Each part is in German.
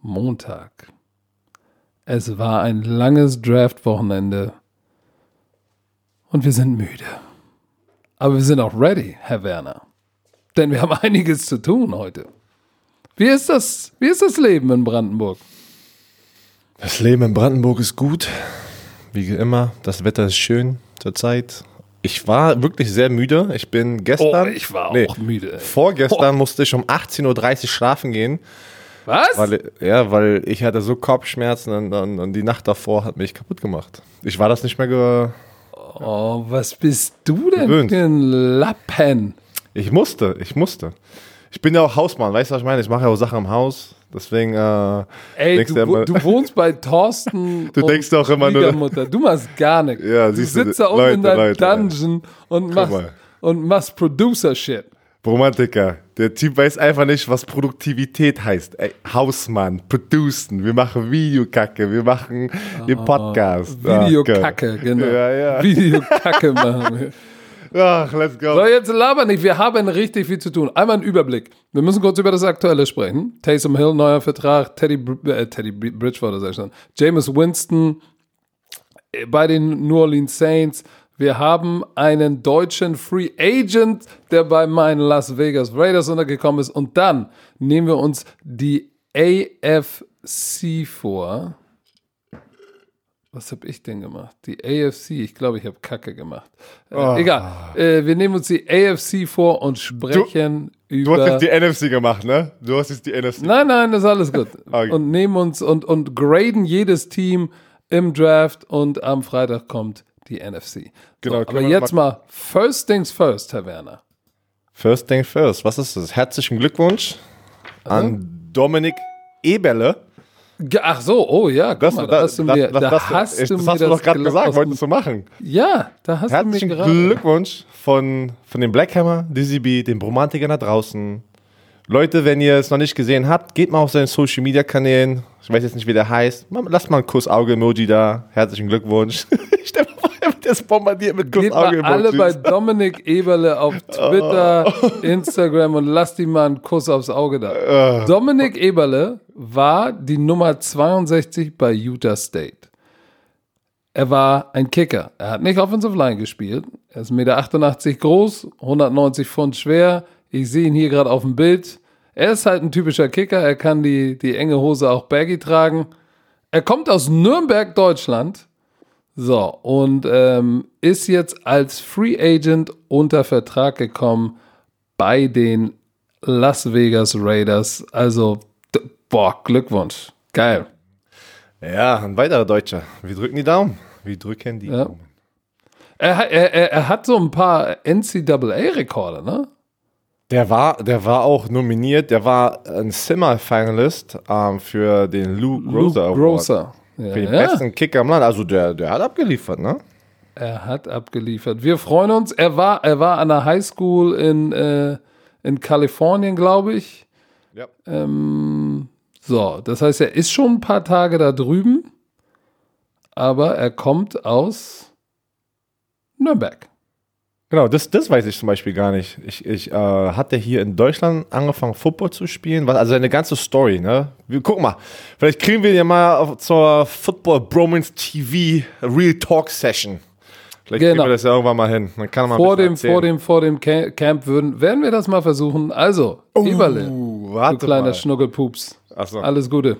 Montag. Es war ein langes Draft-Wochenende und wir sind müde. Aber wir sind auch ready, Herr Werner. Denn wir haben einiges zu tun heute. Wie ist das, wie ist das Leben in Brandenburg? Das Leben in Brandenburg ist gut. Wie immer, das Wetter ist schön zurzeit. Ich war wirklich sehr müde. Ich bin gestern. Oh, ich war auch müde. ey. Vorgestern musste ich um 18.30 Uhr schlafen gehen. Was? Weil, ja, weil ich hatte so Kopfschmerzen und, und, und die Nacht davor hat mich kaputt gemacht. Ich war das nicht mehr. Ge oh, was bist du denn Gewöhnt. für ein Lappen? ich musste, ich musste. Ich bin ja auch Hausmann, weißt du, was ich meine? Ich mache ja auch Sachen im Haus. Deswegen. Äh, Ey, du, wo- du wohnst bei Thorsten. Du denkst doch immer nur-. Du machst gar nichts. Ja, du siehst du, sitzt da unten in deinem Leute, Dungeon und machst, mal. und machst Producer-Shit. Romantiker. Der Typ weiß einfach nicht, was Produktivität heißt. Ey, Hausmann, producen, wir machen Videokacke, wir machen den Podcast. Ach, Videokacke, Gott. genau. Ja, ja. Videokacke machen wir. Ach, let's go. So, jetzt laber nicht. Wir haben richtig viel zu tun. Einmal ein Überblick. Wir müssen kurz über das Aktuelle sprechen. Taysom Hill, neuer Vertrag. Teddy, äh, Teddy Br- Bridgewater, sag ich schon. Jameis Winston äh, bei den New Orleans Saints. Wir haben einen deutschen Free Agent, der bei meinen Las Vegas Raiders untergekommen ist. Und dann nehmen wir uns die AFC vor. Was habe ich denn gemacht? Die AFC. Ich glaube, ich habe Kacke gemacht. Äh, Oh. Egal. Äh, wir nehmen uns die AFC vor und sprechen Du über. hast jetzt die NFC gemacht, ne? Du hast jetzt die NFC. Nein, nein, das ist alles gut. Okay. Und nehmen uns und, und graden jedes Team im Draft und am Freitag kommt die NFC. Genau, so, aber jetzt mal first things first, Herr Werner. First thing first. Was ist das? Herzlichen Glückwunsch an Dominik Eberle. Ach so, oh ja, guck Das, mal, da hast du mir, da das, hast ich- du das mir hast du doch gerade gesagt, wolltest du machen. Ja, da hast Herzlichen du mir gerade. Glückwunsch von, von dem Blackhammer, Dizzy B, den Bromantikern da draußen. Leute, wenn ihr es noch nicht gesehen habt, geht mal auf seinen Social Media Kanälen. Ich weiß jetzt nicht, wie der heißt. Lasst mal ein Kuss-Auge-Emoji da. Herzlichen Glückwunsch. Stell dir mal jetzt bombardiert mit Geht mal alle bei. Dominik Eberle auf Twitter, Instagram und lasst ihm mal einen Kuss aufs Auge da. Dominik Eberle war die Nummer 62 bei Utah State. Er war ein Kicker. Er hat nicht Offensive Line gespielt. Er ist 1,88 Meter groß, 190 Pfund schwer. Ich sehe ihn hier gerade auf dem Bild. Er ist halt ein typischer Kicker. Er kann die, die enge Hose auch baggy tragen. Er kommt aus Nürnberg, Deutschland. So, und ähm, ist jetzt als Free Agent unter Vertrag gekommen bei den Las Vegas Raiders. Also, boah, Glückwunsch. Geil. Ja, ein weiterer Deutscher. Wir drücken die Daumen. Wir drücken die Ja. Daumen. Er, hat- er, er, er hat so ein paar NCAA-Rekorde, ne? Der war, der war auch nominiert. Der war ein Semi-Finalist ähm, für den Lou Groza Award. Grosser. Ja, Für den ja. besten Kicker im Land. Also der, der hat abgeliefert, ne? Er hat abgeliefert. Wir freuen uns. Er war, er war an der Highschool in, äh, in Kalifornien, glaube ich. Ja. Ähm, so, das heißt, er ist schon ein paar Tage da drüben, aber er kommt aus Nürnberg. Genau, das, das weiß ich zum Beispiel gar nicht. Ich, ich äh, hatte hier in Deutschland angefangen, Football zu spielen. Also eine ganze Story, ne? Wir, guck mal, vielleicht kriegen wir ja mal auf, zur Football Bromance TV Real Talk Session. Vielleicht kriegen Genau. wir das ja irgendwann mal hin. Dann kann mal Vor dem, bisschen vor dem, vor dem Ca- Camp würden, werden wir das mal versuchen. Also, Eberle, Uh, du warte kleiner mal. Schnuckelpups. Achso. Alles Gute.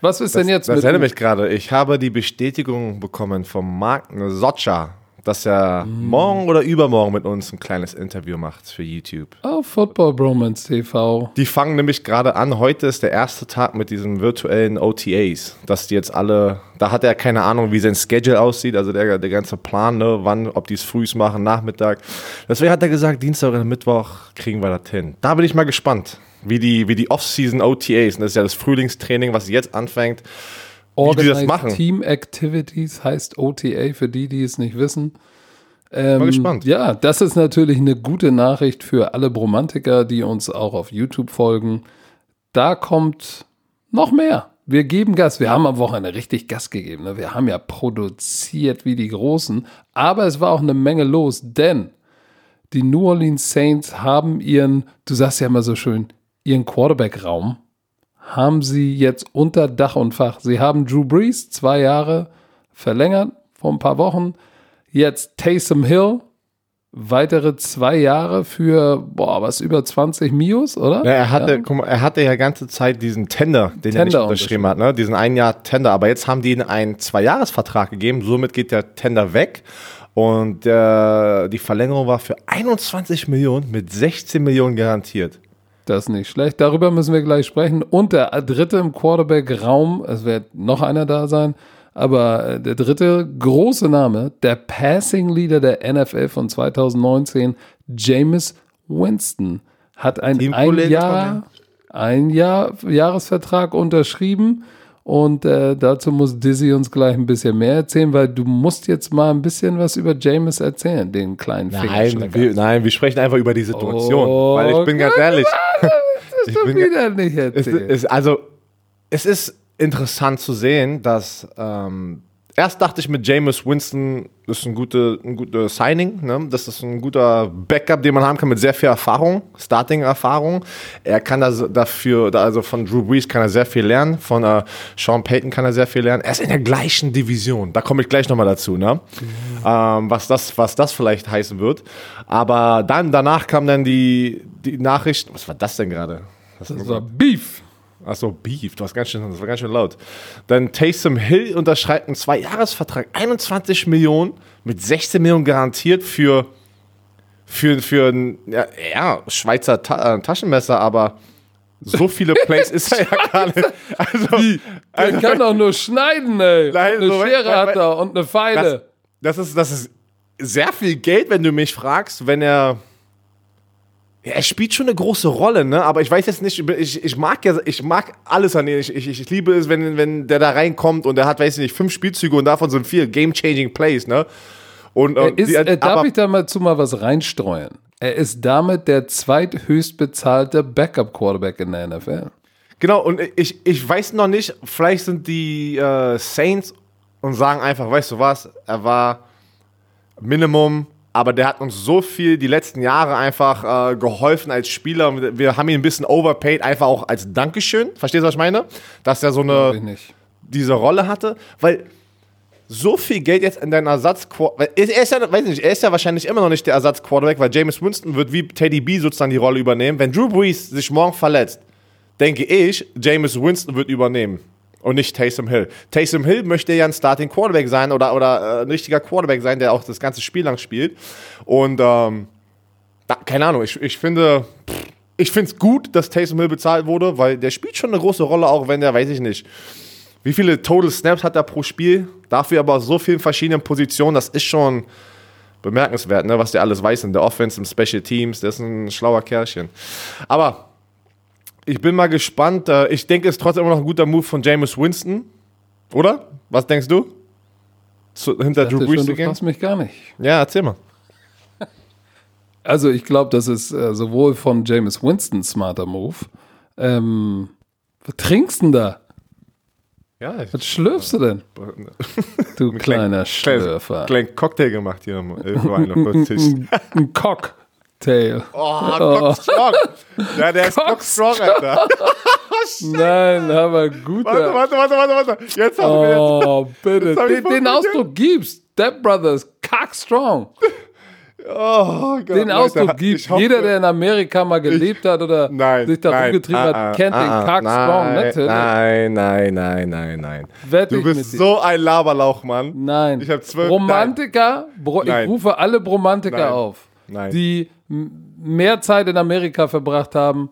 Was ist denn jetzt Das mit erinnert mich gerade. Ich habe die Bestätigung bekommen vom Marc Socha, dass er Mm. morgen oder übermorgen mit uns ein kleines Interview macht für YouTube. oh, Football Bromance TV? Die fangen nämlich gerade an. Heute ist der erste Tag mit diesen virtuellen OTAs, dass die jetzt alle, da hat er keine Ahnung, wie sein Schedule aussieht, also der, der ganze Plan, ne, wann, ob die es frühs machen, Nachmittag. Deswegen hat er gesagt, Dienstag oder Mittwoch kriegen wir das hin. Da bin ich mal gespannt, wie die, wie die Off-Season OTAs, das ist ja das Frühlingstraining, was jetzt anfängt, Organized. Team Activities heißt OTA für die, die es nicht wissen. Ähm, Mal gespannt. Ja, das ist natürlich eine gute Nachricht für alle Bromantiker, die uns auch auf YouTube folgen. Da kommt noch mehr. Wir geben Gas. Wir haben am Wochenende richtig Gas gegeben. Ne? Wir haben ja produziert wie die Großen. Aber es war auch eine Menge los, denn die New Orleans Saints haben ihren, du sagst ja immer so schön, ihren Quarterback-Raum haben sie jetzt unter Dach und Fach. Sie haben Drew Brees zwei Jahre verlängert vor ein paar Wochen. Jetzt Taysom Hill weitere zwei Jahre für, boah, was über 20 Mios, oder? Ja, er hatte, ja. guck mal, er hatte ja ganze Zeit diesen Tender, den Tender er nicht unterschrieben hat, ne? Diesen ein Jahr Tender. Aber jetzt haben die ihm einen Zwei-Jahres-Vertrag gegeben. Somit geht der Tender weg. Und äh, die Verlängerung war für 21 Millionen mit 16 Millionen garantiert. Das ist nicht schlecht. Darüber müssen wir gleich sprechen. Und der dritte im Quarterback-Raum, es wird noch einer da sein, aber äh, der dritte große Name, der Passing Leader der NFL von 2019, James Winston, hat ein, ein Jahr, ein Jahr Jahresvertrag unterschrieben. Und äh, dazu muss Dizzy uns gleich ein bisschen mehr erzählen, weil du musst jetzt mal ein bisschen was über James erzählen, den kleinen Nein, wir, nein, wir sprechen einfach über die Situation. Oh, weil ich bin ganz ehrlich. Das ist doch wieder nicht erzählt. Es, es, also, es ist interessant zu sehen, dass ähm, erst dachte ich mit Jameis Winston, ist ein gutes ein gute Signing, ne? das ist ein guter Backup, den man haben kann mit sehr viel Erfahrung, Starting-Erfahrung. Er kann das dafür, also von Drew Brees kann er sehr viel lernen, von äh, Sean Payton kann er sehr viel lernen. Er ist in der gleichen Division, da komme ich gleich nochmal dazu, ne? Mhm. Ähm, was, das, was das vielleicht heißen wird. Aber dann, danach kam dann die, die Nachricht, was war das denn gerade? Das war Beef. Achso, Beef, du hast ganz schön, das war ganz schön laut. Dann Taysom Hill unterschreibt einen Zwei-Jahres-Vertrag, 21 Millionen mit 16 Millionen garantiert für, für, für ein ja, ja Schweizer Ta äh, Taschenmesser, aber so viele Plays ist er ja gar nicht. Also, Wie? Er also, kann doch nur schneiden, ey. Nein, eine so Schere weil, hat er und eine Pfeile. Das, das, ist, das ist sehr viel Geld, wenn du mich fragst, wenn er ja, er spielt schon eine große Rolle, ne? Aber ich weiß jetzt nicht, ich, ich mag ja, ich mag alles an ihm. Ich, ich, ich liebe es, wenn, wenn der da reinkommt und er hat, weiß ich nicht, fünf Spielzüge und davon sind vier Game-Changing Plays, ne? Und, äh, ist, die, äh, darf ich da mal zu mal was reinstreuen? Er ist damit der zweithöchst bezahlte Backup-Quarterback in der NFL. Genau, und ich, ich weiß noch nicht, vielleicht sind die äh, Saints und sagen einfach, weißt du was, er war Minimum aber der hat uns so viel die letzten Jahre einfach äh, geholfen als Spieler. Wir haben ihn ein bisschen overpaid, einfach auch als Dankeschön. Verstehst du, was ich meine? Dass er so eine diese Rolle hatte, weil so viel Geld jetzt in deinen Ersatz er ist ja, weiß nicht, er ist ja wahrscheinlich immer noch nicht der Ersatz Quarterback, weil James Winston wird wie Teddy B sozusagen die Rolle übernehmen. Wenn Drew Brees sich morgen verletzt, denke ich, James Winston wird übernehmen und nicht Taysom Hill. Taysom Hill möchte ja ein Starting Quarterback sein oder, oder äh, ein richtiger Quarterback sein, der auch das ganze Spiel lang spielt. Und ähm, da, keine Ahnung, ich, ich finde, ich finde es gut, dass Taysom Hill bezahlt wurde, weil der spielt schon eine große Rolle, auch wenn der, weiß ich nicht, wie viele Total Snaps hat er pro Spiel, dafür aber so vielen verschiedenen Positionen, das ist schon bemerkenswert, ne, was der alles weiß in der Offense, im Special Teams, der ist ein schlauer Kerlchen. Aber ich bin mal gespannt. Äh, ich denke, es ist trotzdem immer noch ein guter Move von Jameis Winston. Oder? Was denkst du? Zu, hinter Drew Brees zu gehen? Du mich gar nicht. Ja, erzähl mal. Also ich glaube, das ist äh, sowohl von James Winston smarter Move. Ähm, was trinkst du denn da? Ja, ich, was schlürfst du denn? du kleiner Schlürfer. Kleinen Cocktail gemacht hier. Ein Cock. Tail. Oh, oh. Strong. Ja, der ist Cock Strong, Alter. Nein, aber gut. Warte, warte, warte, warte, warte. Jetzt haben wir Oh, bitte. Den, den Ausdruck gibst. Step Brothers, Cock Strong. Oh Gott, den Ausdruck Leute, gibt Jeder, der in Amerika mal gelebt ich, hat oder nein, sich da nein, rumgetrieben ah, hat, ah, kennt ah, den Cock nein, Strong. Natürlich. Nein, nein, nein, nein, nein. Wett du bist so ein Laberlauch, Mann. Nein. Ich habe zwölf. Romantiker, ich rufe alle Bromantiker auf. Nein. Die mehr Zeit in Amerika verbracht haben.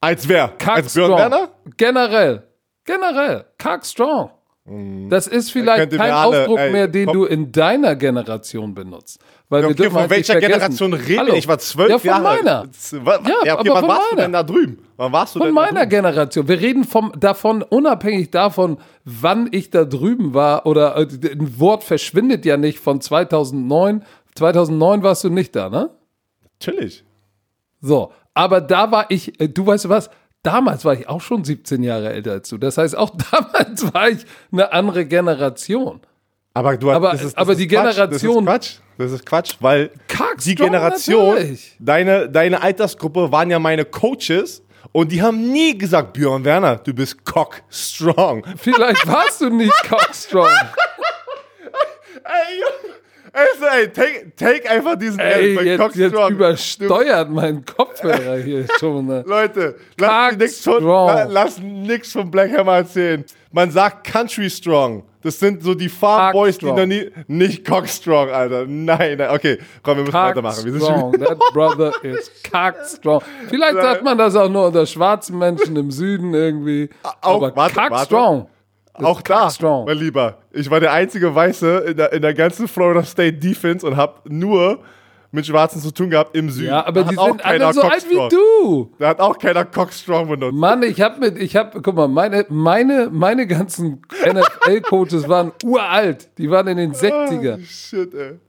Als wer? Kack Als Björn Werner? Generell. Generell. Kack Strong. Mhm. Das ist vielleicht kein alle, Ausdruck ey, mehr, den komm. du in deiner Generation benutzt. Weil okay, wir von halt welcher Generation reden wir? Ich war zwölf ja, von Jahre. Meiner. Ja, ja okay, wann warst meiner. du denn da drüben? Wann warst du von denn meiner Generation. Wir reden vom, davon, unabhängig davon, wann ich da drüben war, oder äh, ein Wort verschwindet ja nicht von 2009. 2009 warst du nicht da, ne? Natürlich. So, aber da war ich, äh, du weißt was, damals war ich auch schon 17 Jahre älter als du. Das heißt, auch damals war ich eine andere Generation. Aber du aber, das ist, das aber die Quatsch. Generation. Das ist Quatsch. Das ist Quatsch, weil Kack die Strong, Generation, natürlich. deine, deine Altersgruppe waren ja meine Coaches und die haben nie gesagt, Björn Werner, du bist cock strong. Vielleicht warst du nicht cockstrong. Ey, Junge, also, ey, take, take einfach diesen Ey, L jetzt, cock jetzt übersteuert mein Kopfhörer hier schon. Ne? Leute, Cock lass nix von, strong. la- lass nix von Black Hammer erzählen. Man sagt Country Strong. Das sind so die Farmboys, die noch nie. Nicht Cock Strong, Alter. Nein, nein. Okay, komm, wir müssen Cock weitermachen. Wir sind strong. That brother is cock strong. Vielleicht sagt man das auch nur unter schwarzen Menschen im Süden irgendwie. Auch- aber warte, cock warte. strong. Auch da, strong. mein Lieber. Ich war der einzige Weiße in der, in der ganzen Florida State Defense und habe nur mit Schwarzen zu tun gehabt im Süden. Ja, aber Da die sind alle so alt wie du. Da hat auch keiner Cock Strong benutzt. Mann, ich hab mit, ich hab, guck mal, meine, meine, meine ganzen NFL-Coaches waren uralt. Die waren in den 60er. Shit, ey.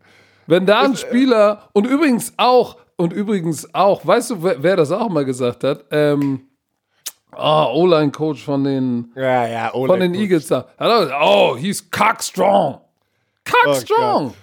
Wenn da ein Spieler, und übrigens auch, und übrigens auch, weißt du, wer, wer das auch mal gesagt hat? Ähm, oh, O-Line-Coach von den, Ja, ja, von den Eagles da. Hallo, oh, he's cock strong. Cock Oh strong.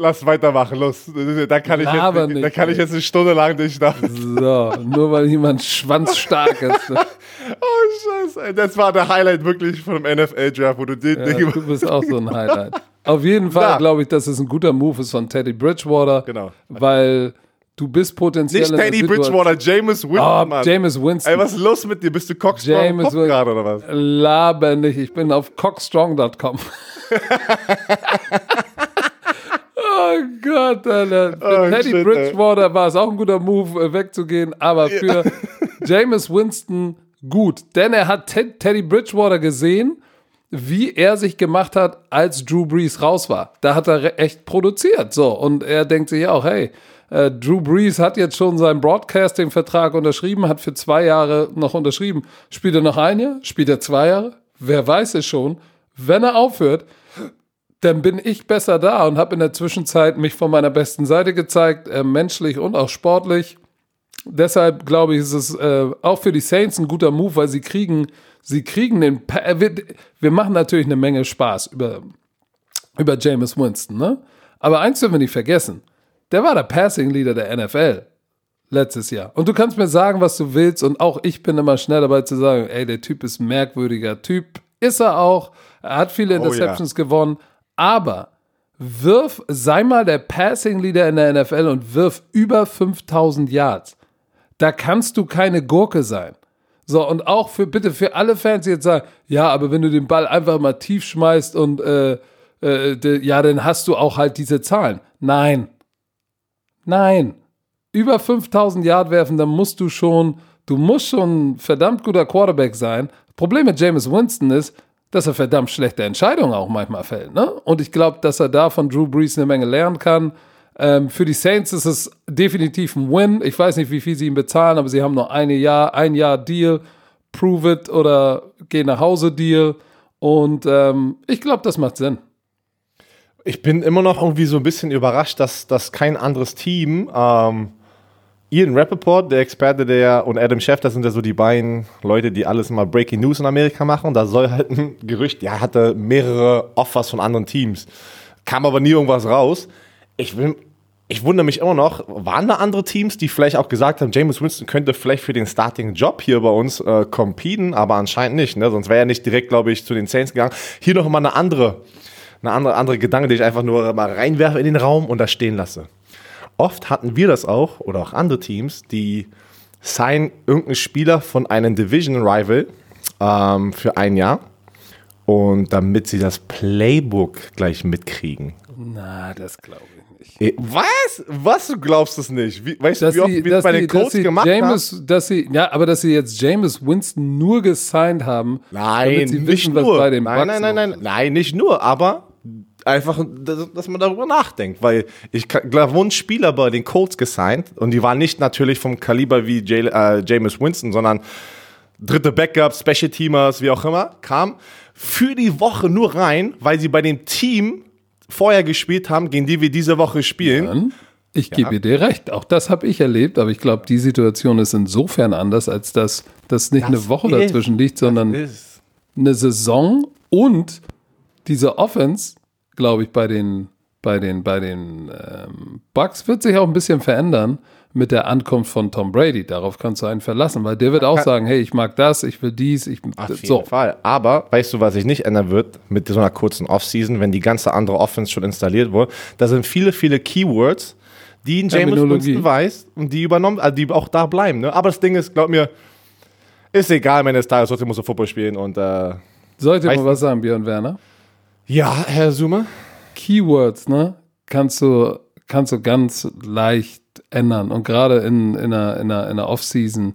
Lass weitermachen, los. Da kann, ich Laber jetzt, nicht, da kann ich jetzt eine Stunde lang dich da. So, nur weil jemand schwanzstark ist. Ne? Oh, Scheiße. Das war der Highlight wirklich von dem NFL-Draft, wo du den Ja, Ding du bist auch so ein Highlight. Auf jeden Fall glaube ich, dass es ein guter Move ist von Teddy Bridgewater. Genau. Weil du bist potenziell Nicht Teddy Bridgewater, James Winston, Oh, Mann. James Winston. Ey, was ist los mit dir? Bist du Cockstrong James Pop Winston. gerade oder was? Laber nicht, ich bin auf cockstrong.com. oh Gott, Alter. Für Oh, Teddy shit, Bridgewater war es auch ein guter Move, äh, wegzugehen, aber für James Winston gut, denn er hat Ted, Teddy Bridgewater gesehen, wie er sich gemacht hat, als Drew Brees raus war. Da hat er echt produziert, so. Und er denkt sich auch, hey, äh, Drew Brees hat jetzt schon seinen Broadcasting-Vertrag unterschrieben, hat für zwei Jahre noch unterschrieben. Spielt er noch ein Jahr? Spielt er zwei Jahre? Wer weiß es schon. Wenn er aufhört, dann bin ich besser da und habe in der Zwischenzeit mich von meiner besten Seite gezeigt, äh, menschlich und auch sportlich. Deshalb glaube ich, ist es äh, auch für die Saints ein guter Move, weil sie kriegen, sie kriegen den. Pa äh, wir, wir machen natürlich eine Menge Spaß über, über Jameis Winston, ne? Aber eins dürfen wir nicht vergessen: Der war der Passing Leader der NFL letztes Jahr. Und du kannst mir sagen, was du willst, und auch ich bin immer schnell dabei zu sagen: Ey, der Typ ist ein merkwürdiger Typ. Ist er auch. Er hat viele ja. Interceptions gewonnen, aber wirf, sei mal der Passing Leader in der NFL und wirf über 5000 Yards. Da kannst du keine Gurke sein. So, und auch für, bitte für alle Fans, die jetzt sagen, ja, aber wenn du den Ball einfach mal tief schmeißt und, äh, äh, de, ja, dann hast du auch halt diese Zahlen. Nein. Nein. Über 5000 Yard werfen, dann musst du schon, du musst schon ein verdammt guter Quarterback sein. Problem mit Jameis Winston ist, dass er verdammt schlechte Entscheidungen auch manchmal fällt. Ne? Und ich glaube, dass er da von Drew Brees eine Menge lernen kann. Ähm, für die Saints ist es definitiv ein Win. Ich weiß nicht, wie viel sie ihm bezahlen, aber sie haben noch eine Jahr, ein Jahr Deal. Prove it oder geh nach Hause Deal. Und ähm, ich glaube, das macht Sinn. Ich bin immer noch irgendwie so ein bisschen überrascht, dass, dass kein anderes Team, ähm, Ian Rappaport, der Experte, der und Adam Schefter sind ja so die beiden Leute, die alles mal Breaking News in Amerika machen. Da soll halt ein Gerücht, ja, hatte mehrere Offers von anderen Teams. Kam aber nie irgendwas raus. Ich will, ich wundere mich immer noch, waren da andere Teams, die vielleicht auch gesagt haben, James Winston könnte vielleicht für den Starting-Job hier bei uns äh, competen, aber anscheinend nicht, ne? Sonst wäre er nicht direkt, glaube ich, zu den Saints gegangen. Hier noch mal eine andere, eine andere, andere Gedanke, den ich einfach nur mal reinwerfe in den Raum und da stehen lasse. Oft hatten wir das auch, oder auch andere Teams, die signen irgendeinen Spieler von einem Division-Rival ähm, für ein Jahr und damit sie das Playbook gleich mitkriegen. Na, das glaube ich nicht. Eh, Was? Was? Du glaubst es nicht? Wie, weißt Dass du, wie oft sie, wir das bei den Colts gemacht James, dass sie, ja, aber dass sie jetzt James Winston nur gesigned haben, Nein, damit sie nicht wissen, was nur. nein, nein, nein, nein, nein, nicht nur, aber einfach, dass, man darüber nachdenkt, weil ich da wurden Spieler bei den Colts gesigned und die waren nicht natürlich vom Kaliber wie Jay, äh, Jameis Winston, sondern dritte Backup, Special Teamers, wie auch immer, kam für die Woche nur rein, weil sie bei dem Team vorher gespielt haben, gegen die wir diese Woche spielen. Ich gebe dir recht, auch das habe ich erlebt, aber ich glaube, die Situation ist insofern anders, als dass das nicht eine Woche ist- dazwischen liegt, sondern eine Saison und diese Offense, glaube ich, bei den bei den, bei den ähm, Bucks wird sich auch ein bisschen verändern mit der Ankunft von Tom Brady. Darauf kannst du einen verlassen, weil der wird auch sagen, hey, ich mag das, ich will dies, ich Auf jeden. Fall. Aber weißt du, was sich nicht ändern wird mit so einer kurzen Offseason, wenn die ganze andere Offense schon installiert wurde? Da sind viele, viele Keywords, die in James Winston weiß und die übernommen, also die auch da bleiben. Ne? Aber das Ding ist, glaub mir, ist egal, wenn es da ist, trotzdem muss er Football spielen und äh, Sollte mal was sagen, Björn Werner? Ja, Herr Zuma. Keywords, ne? Kannst du, kannst du ganz leicht ändern. Und gerade in, in einer, in einer, in einer Off-Season.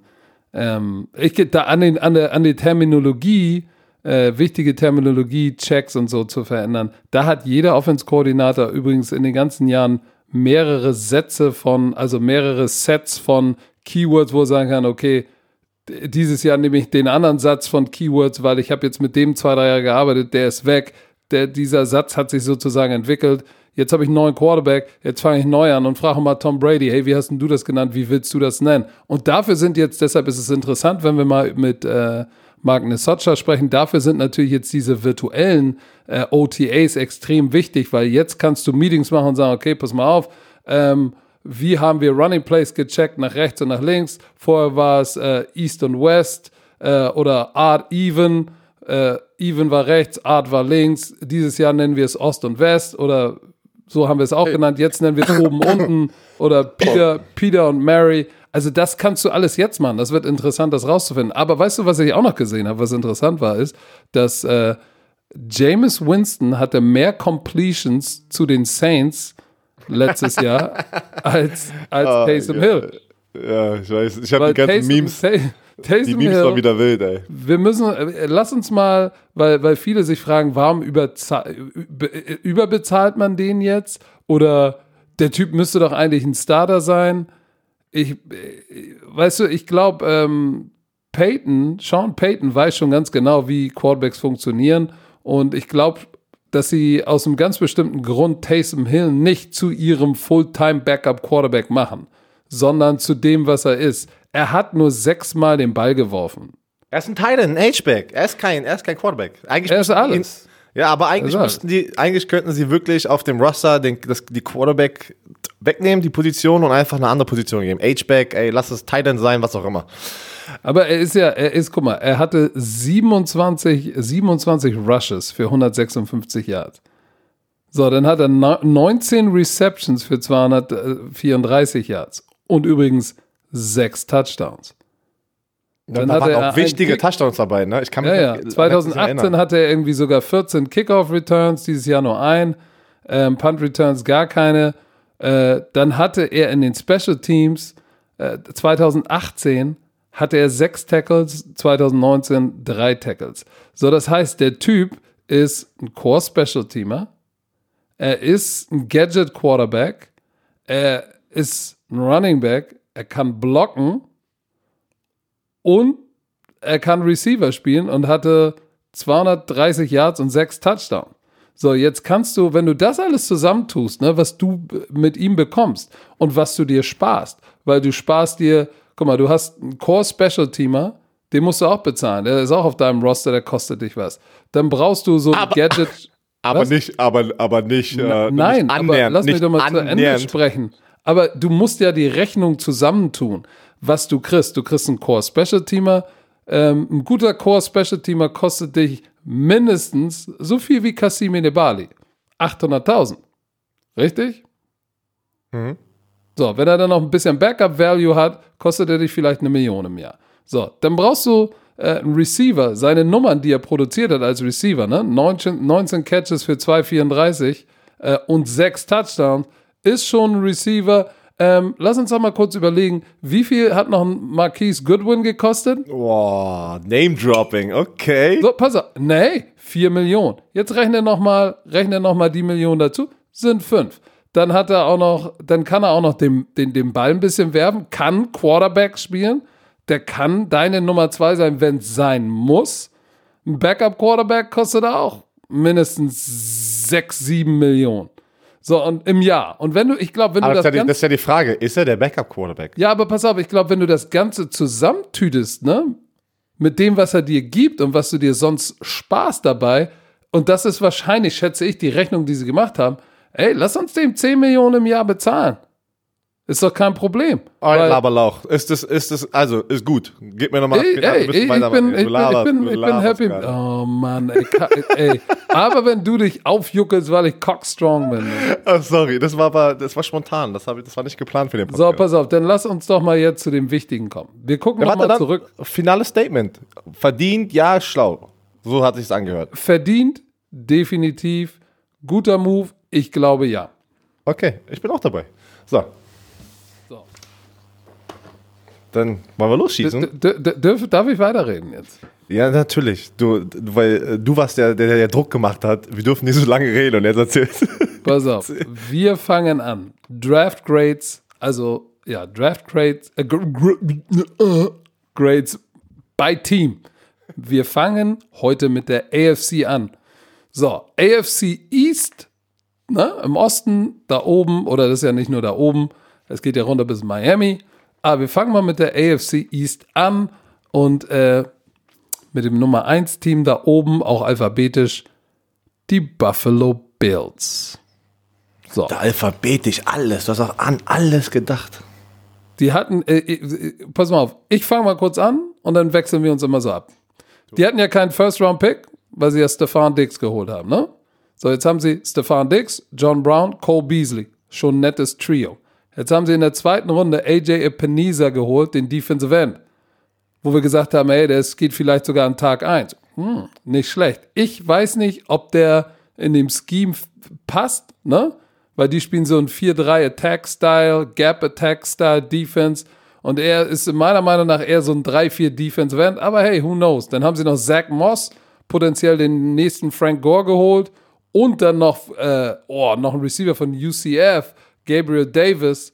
Ähm, ich gehe da an, den, an, der, an die Terminologie, äh, wichtige Terminologie, Checks und so zu verändern. Da hat jeder Offense-Koordinator übrigens in den ganzen Jahren mehrere Sätze von, also mehrere Sets von Keywords, wo er sagen kann, okay, dieses Jahr nehme ich den anderen Satz von Keywords, weil ich habe jetzt mit dem zwei, drei Jahre gearbeitet, der ist weg. Der, dieser Satz hat sich sozusagen entwickelt. Jetzt habe ich einen neuen Quarterback, jetzt fange ich neu an und frage mal Tom Brady, hey, wie hast denn du das genannt, wie willst du das nennen? Und dafür sind jetzt, deshalb ist es interessant, wenn wir mal mit äh, Mark Nesocha sprechen, dafür sind natürlich jetzt diese virtuellen äh, OTAs extrem wichtig, weil jetzt kannst du Meetings machen und sagen, okay, pass mal auf, ähm, wie haben wir Running Plays gecheckt nach rechts und nach links? Vorher war es äh, East und West äh, oder Art Even. Äh, even war rechts, Art war links. Dieses Jahr nennen wir es Ost und West oder so haben wir es auch genannt. Jetzt nennen wir es oben unten oder Peter, Peter und Mary. Also das kannst du alles jetzt machen. Das wird interessant, das rauszufinden. Aber weißt du, was ich auch noch gesehen habe, was interessant war, ist, dass äh, Jameis Winston hatte mehr Completions zu den Saints letztes Jahr als, als oh, Taysom. Hill. Ja, ich weiß. Ich habe die ganzen Taysom, Memes. Tay Taysom die Memes Hill, waren wieder wild, ey. Wir müssen, äh, lass uns mal, weil, weil viele sich fragen, warum überbezahlt man den jetzt? Oder der Typ müsste doch eigentlich ein Starter sein. Ich, äh, weißt du, ich glaube, ähm, Peyton, Sean Payton weiß schon ganz genau, wie Quarterbacks funktionieren. Und ich glaube, dass sie aus einem ganz bestimmten Grund Taysom Hill nicht zu ihrem Fulltime Backup Quarterback machen, sondern zu dem, was er ist. Er hat nur sechsmal den Ball geworfen. Er ist ein Titan, ein H-Back. Er ist kein, er ist kein Quarterback. Eigentlich er ist alles. Ihn, ja, aber eigentlich müssten die, eigentlich könnten sie wirklich auf dem Roster den, das, die Quarterback wegnehmen, die Position und einfach eine andere Position geben. H-Back, ey, lass es Titan sein, was auch immer. Aber er ist ja, er ist, guck mal, er hatte 27, 27 Rushes für 156 Yards. So, dann hat er 19 Receptions für 234 Yards. Und übrigens sechs Touchdowns. Dann da waren auch wichtige Touchdowns dabei, ne? Ich kann mich ja, ja. 2018 hatte er irgendwie sogar 14 Kickoff-Returns, dieses Jahr nur ein. Ähm, Punt-Returns gar keine. Äh, dann hatte er in den Special Teams äh, 2018 hatte er sechs Tackles, 2019 drei Tackles. So, das heißt, der Typ ist ein Core Special Teamer. Er ist ein Gadget Quarterback. Er ist ein Running Back. Er kann blocken und er kann Receiver spielen und hatte 230 Yards und sechs Touchdowns. So, jetzt kannst du, wenn du das alles zusammentust, ne, was du mit ihm bekommst und was du dir sparst, weil du sparst dir guck mal, du hast einen Core Special Teamer, den musst du auch bezahlen. Der ist auch auf deinem Roster, der kostet dich was. Dann brauchst du so ein aber, Gadget. Aber was? nicht, aber, aber nicht. Äh, Nein, nicht aber lass mich doch mal annähernd. zu Ende sprechen. Aber du musst ja die Rechnung zusammentun, was du kriegst. Du kriegst einen Core Special Teamer. Ähm, ein guter Core Special Teamer kostet dich mindestens so viel wie Kasim Bali. 800.000. Richtig? Mhm. So, wenn er dann noch ein bisschen Backup-Value hat, kostet er dich vielleicht eine Million im Jahr. So, dann brauchst du äh, einen Receiver, seine Nummern, die er produziert hat als Receiver, ne? 19, 19 Catches für 2,34 äh, und 6 Touchdowns, ist schon ein Receiver. Ähm, lass uns doch mal kurz überlegen, wie viel hat noch ein Marquise Goodwin gekostet? Boah, Name-Dropping, okay. So, pass auf. Nee, 4 Millionen. Jetzt rechne nochmal rechne noch mal die Millionen dazu, sind 5. Dann hat er auch noch, dann kann er auch noch den, den, den Ball ein bisschen werfen, kann Quarterback spielen. Der kann deine Nummer zwei sein, wenn es sein muss. Ein Backup-Quarterback kostet auch mindestens 6, 7 Millionen. So, und im Jahr. Und wenn du, ich glaube, wenn aber du das. Ist ja, das ist ja die Frage, ist er der Backup-Quarterback? Ja, aber pass auf, ich glaube, wenn du das Ganze zusammentütest, ne, mit dem, was er dir gibt und was du dir sonst sparst dabei, und das ist wahrscheinlich, schätze ich, die Rechnung, die sie gemacht haben, Ey, lass uns dem 10 Millionen im Jahr bezahlen. Ist doch kein Problem. Weil- Laberlauch. Ist das, ist das, also, ist gut. Gib mir nochmal. Ey, ey, ich, ich, bin, ich, bin, ich, bin, ich bin happy. Oh. Oh Mann, ey, ey. Aber wenn du dich aufjuckelst, weil ich cockstrong bin. ey. Oh, sorry, das war aber, das war spontan. Das, hab ich, das war nicht geplant für den So, Podcast. pass auf, dann lass uns doch mal jetzt zu dem Wichtigen kommen. Wir gucken Ja, nochmal zurück. Finales Statement. Verdient, ja, schlau. So hat sich's angehört. Verdient, definitiv. Guter Move, ich glaube ja. Okay, ich bin auch dabei. So, So. Dann wollen wir d dürf, darf ich weiterreden jetzt? Ja, natürlich. Du, weil äh, du warst der, der, der Druck gemacht hat. Wir dürfen nicht so lange reden und jetzt erzählst. Pass auf, wir fangen an. Draft Grades, also ja, Draft Grades, äh, äh, Grades bei Team. Wir fangen heute mit der AFC an. So, AFC East, ne, im Osten, da oben, oder das ist ja nicht nur da oben, es geht ja runter bis Miami. Aber wir fangen mal mit der AFC East an und äh, mit dem Nummer 1 Team da oben, auch alphabetisch, die Buffalo Bills. So, Alphabetisch, alles. Du hast auch an alles gedacht. die hatten, äh, äh, pass mal auf, ich fange mal kurz an und dann wechseln wir uns immer so ab. Die hatten ja keinen First-Round-Pick, weil sie ja Stefan Diggs geholt haben, ne? So, jetzt haben sie Stefan Diggs, John Brown, Cole Beasley. Schon ein nettes Trio. Jetzt haben sie in der zweiten Runde AJ Epinesa geholt, den Defensive End. Wo wir gesagt haben, ey, das geht vielleicht sogar an Tag 1. Hm, nicht schlecht. Ich weiß nicht, ob der in dem Scheme passt, ne? Weil die spielen so ein 4-3 Attack-Style, Gap-Attack-Style, Defense. Und er ist in meiner Meinung nach eher so ein 3-4 Defensive End. Aber hey, who knows? Dann haben sie noch Zach Moss, potenziell den nächsten Frank Gore geholt. Und dann noch, äh, oh, noch ein Receiver von UCF, Gabriel Davis.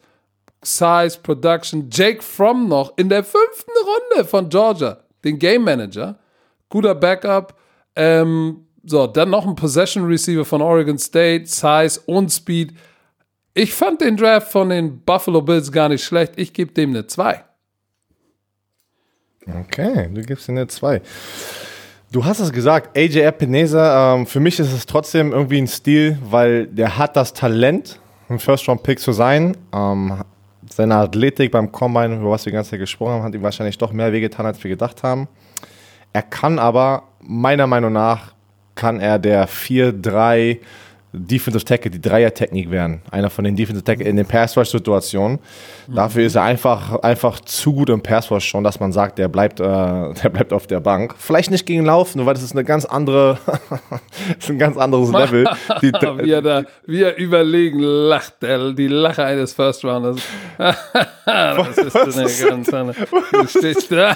Size, Production, Jake Fromm noch in der fünften Runde von Georgia, den Game Manager. Guter Backup. Ähm, so, dann noch ein Possession Receiver von Oregon State, Size und Speed. Ich fand den Draft von den Buffalo Bills gar nicht schlecht. Ich gebe dem eine 2. Okay, du gibst ihm eine 2. Du hast es gesagt, AJ Epinesa, ähm, für mich ist es trotzdem irgendwie ein Stil, weil der hat das Talent, ein First-Round-Pick zu sein. Ähm, seine Athletik beim Combine, über was wir die ganze Zeit gesprochen haben, hat ihm wahrscheinlich doch mehr wehgetan, als wir gedacht haben. Er kann aber, meiner Meinung nach, kann er der 4-3 Defensive Tackle, die Dreier-Technik werden. Einer von den Defensive Tackle in den Pass-Rush-Situationen. Dafür ist er einfach, einfach zu gut im Pass-Rush schon, dass man sagt, der bleibt, äh, der bleibt auf der Bank. Vielleicht nicht gegen Laufen, weil das ist eine ganz andere, das ist ein ganz anderes Level. Die, wie, er da, wie er überlegen lacht, der, die Lache eines First Rounders. das ist eine ganz andere. Du stehst da.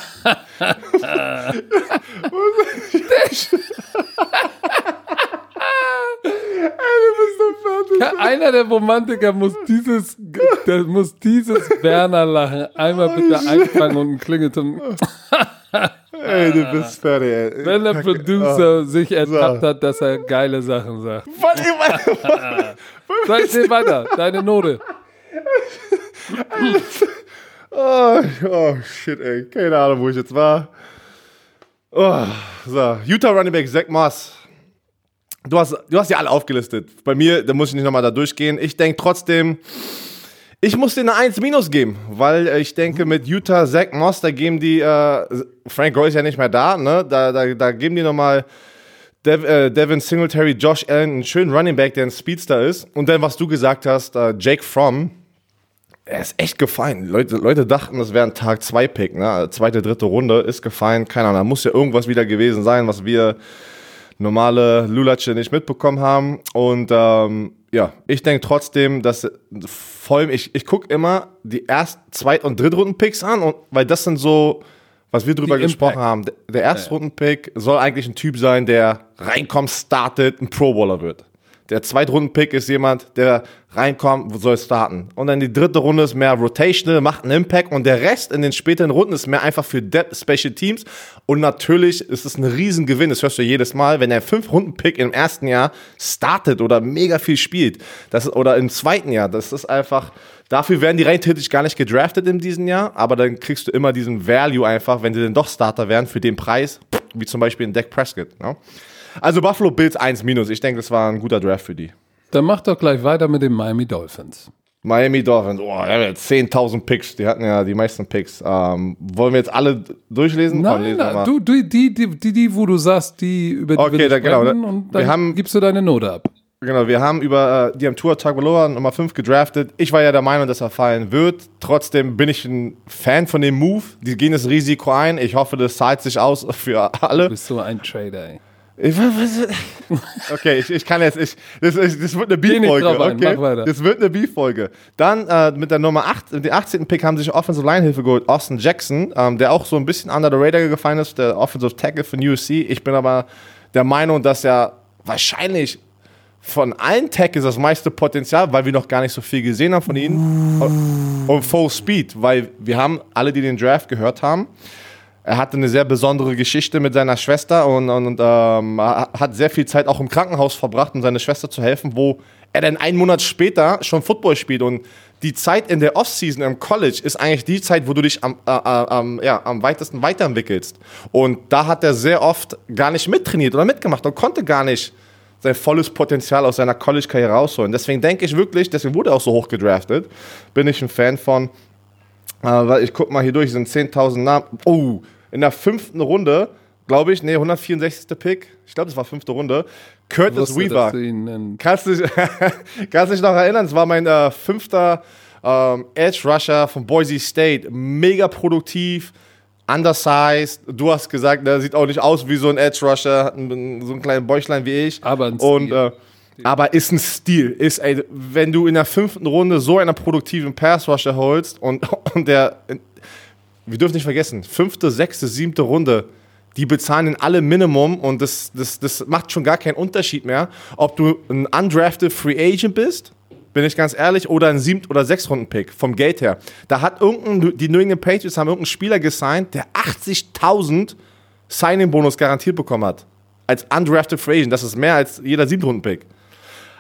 Ja, Einer der Romantiker muss dieses, der muss dieses Werner-Lachen einmal bitte einfangen und einen Klingelton. ey, du bist fertig, ey. Wenn der Producer sich ertappt hat, dass er geile Sachen sagt. Was, ich meine, Sag weiter, deine Note. Oh, oh, shit, ey. Keine Ahnung, wo ich jetzt war. Oh, so. Utah Running Back Zach Moss. Du hast, du hast ja alle aufgelistet. Bei mir, da muss ich nicht nochmal da durchgehen. Ich denke trotzdem, ich muss dir eine 1 minus geben, weil äh, ich denke, mit Utah, Zach Moss, da geben die, äh, Frank Gore ist ja nicht mehr da, ne? Da, da, da geben die nochmal Dev, äh, Devin Singletary, Josh Allen, einen schönen Running Back, der ein Speedster ist. Und dann, was du gesagt hast, äh, Jake Fromm, er ist echt gefallen. Leute, Leute dachten, das wäre ein Tag 2 Pick, ne? Zweite, dritte Runde ist gefallen. Keine Ahnung, da muss ja irgendwas wieder gewesen sein, was wir normale Lulatsche nicht mitbekommen haben. Und ähm, ja, ich denke trotzdem, dass vor allem, ich, ich gucke immer die erst, zweit- und drittrunden-Picks an, und, weil das sind so, was wir drüber Die gesprochen Impact. haben. Der, Erstrunden-Pick soll eigentlich ein Typ sein, der reinkommt, startet, ein Pro-Bowler wird. Der Zweitrunden-Pick ist jemand, der reinkommt, soll starten. Und dann die dritte Runde ist mehr rotational, macht einen Impact. Und der Rest in den späteren Runden ist mehr einfach für Depth Special Teams. Und natürlich ist es ein Riesengewinn. Das hörst du jedes Mal, wenn der Fünf-Runden-Pick im ersten Jahr startet oder mega viel spielt. Das, oder im zweiten Jahr. Das ist einfach, dafür werden die rein theoretisch gar nicht gedraftet in diesem Jahr. Aber dann kriegst du immer diesen Value einfach, wenn sie dann doch Starter werden für den Preis, wie zum Beispiel in Dak Prescott. Ne? Also Buffalo Bills 1 minus. Ich denke, das war ein guter Draft für die. Dann mach doch gleich weiter mit den Miami Dolphins. Miami Dolphins, oh, die haben jetzt 10.000 Picks, die hatten ja die meisten Picks. Ähm, wollen wir jetzt alle durchlesen? Nein, mal. du, du die, die, die, die, wo du sagst, die über die Okay, wir da- genau, und wir dann haben- gibst du deine Note ab. Genau, wir haben über, äh, die haben Tua Tagovailoa Nummer 5 gedraftet. Ich war ja der Meinung, dass er fallen wird. Trotzdem bin ich ein Fan von dem Move. Die gehen das Risiko ein. Ich hoffe, das zahlt sich aus für alle. Du bist so ein Trader, ey. Okay, ich, ich kann jetzt, ich, das, ich, das wird eine ein, okay? Das wird eine Beef-Folge. Dann äh, mit der Nummer 8, mit dem 18. Pick haben sich Offensive Line Hilfe geholt, Austin Jackson, ähm, der auch so ein bisschen under the radar gefallen ist, der Offensive Tackle von USC. Ich bin aber der Meinung, dass er wahrscheinlich von allen Tackles das meiste Potenzial, weil wir noch gar nicht so viel gesehen haben von ihnen, und Full Speed, weil wir haben alle, die den Draft gehört haben, er hatte eine sehr besondere Geschichte mit seiner Schwester und, und, ähm, hat sehr viel Zeit auch im Krankenhaus verbracht, um seiner Schwester zu helfen, wo er dann einen Monat später schon Football spielt. Und die Zeit in der Offseason im College ist eigentlich die Zeit, wo du dich am, äh, äh, ja, am weitesten weiterentwickelst. Und da hat er sehr oft gar nicht mittrainiert oder mitgemacht und konnte gar nicht sein volles Potenzial aus seiner College-Karriere rausholen. Deswegen denke ich wirklich, deswegen wurde er auch so hoch gedraftet, bin ich ein Fan von. Äh, weil ich guck mal hier durch, sind 10.000 Namen. Oh, in der fünften Runde, glaube ich, nee, 164. Pick, ich glaube, das war fünfte Runde, Curtis Weaver. du. Kannst du dich, kannst dich noch erinnern? Es war mein äh, fünfter ähm, Edge Rusher von Boise State. Mega produktiv, undersized. Du hast gesagt, der sieht auch nicht aus wie so ein Edge Rusher, hat ein, so ein kleines Bäuchlein wie ich. Aber ein Und, Stil. äh, aber ist ein Stil. Ist, ey, wenn du in der fünften Runde so einen produktiven Pass Rusher holst und, und der, wir dürfen nicht vergessen, fünfte, sechste, siebte Runde, die bezahlen in alle Minimum und das, das, das macht schon gar keinen Unterschied mehr, ob du ein undrafted Free Agent bist, bin ich ganz ehrlich, oder ein siebt- oder sechs Runden Pick vom Geld her. Da hat irgendein, die New England Patriots haben irgendeinen Spieler gesigned, der 80.000 Signing-Bonus garantiert bekommen hat. Als undrafted Free Agent. Das ist mehr als jeder siebte Runden Pick.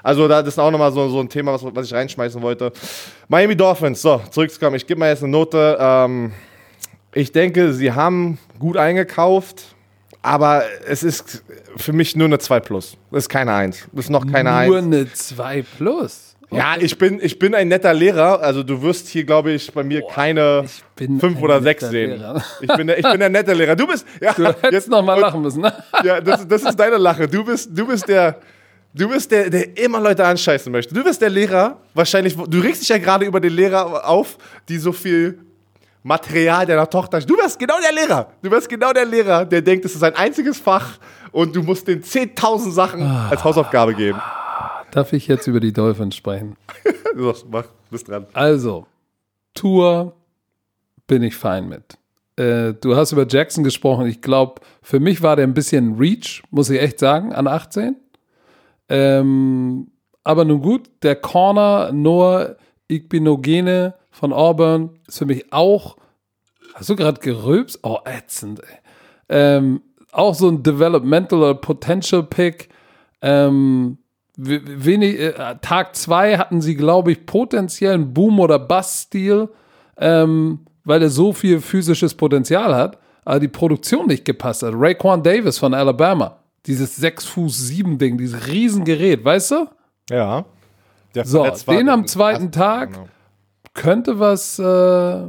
Also da, das ist auch nochmal so, so ein Thema, was, was ich reinschmeißen wollte. Miami Dolphins, so, zurückzukommen. Ich gebe mal jetzt eine Note. Ähm, ich denke, sie haben gut eingekauft, aber es ist für mich nur eine 2 plus. Das ist keine 1. Das ist noch keine Nur 1. eine 2 plus. Ja, ich bin, ich bin ein netter Lehrer. Also du wirst hier, glaube ich, bei mir keine bin 5 ein oder netter 6 sehen. Ich bin, der, ich bin der nette Lehrer. Du bist, ja, Du hättest noch mal lachen müssen. ne? ja, das, das ist deine Lache. Du bist, du bist der, du bist der, der immer Leute anscheißen möchte. Du bist der Lehrer, wahrscheinlich, du regst dich ja gerade über den Lehrer auf, die so viel Material deiner Tochter. Du wärst genau der Lehrer. Du wärst genau der Lehrer, der denkt, es ist ein einziges Fach und du musst den 10.000 Sachen als Hausaufgabe geben. Darf ich jetzt über die Dolphins sprechen? So, mach, bist dran. Also, Tour bin ich fein mit. Äh, du hast über Jackson gesprochen. Ich glaube, für mich war der ein bisschen Reach, muss ich echt sagen, an 18. Ähm, aber nun gut, der Corner Noah Igbinogene von Auburn ist für mich auch. Hast du gerade gerülpst? Oh, ätzend, ey. Ähm, auch so ein Developmental oder Potential Pick. Ähm, we- wenig, äh, Tag 2 hatten sie, glaube ich, potenziell einen Boom- oder Bust-Stil, ähm, weil er so viel physisches Potenzial hat, aber die Produktion nicht gepasst hat. Raquan Davis von Alabama, dieses 6 Fuß 7 Ding, dieses Riesengerät, weißt du? Ja. Der So, den am zweiten Tag Genau. Könnte was, äh,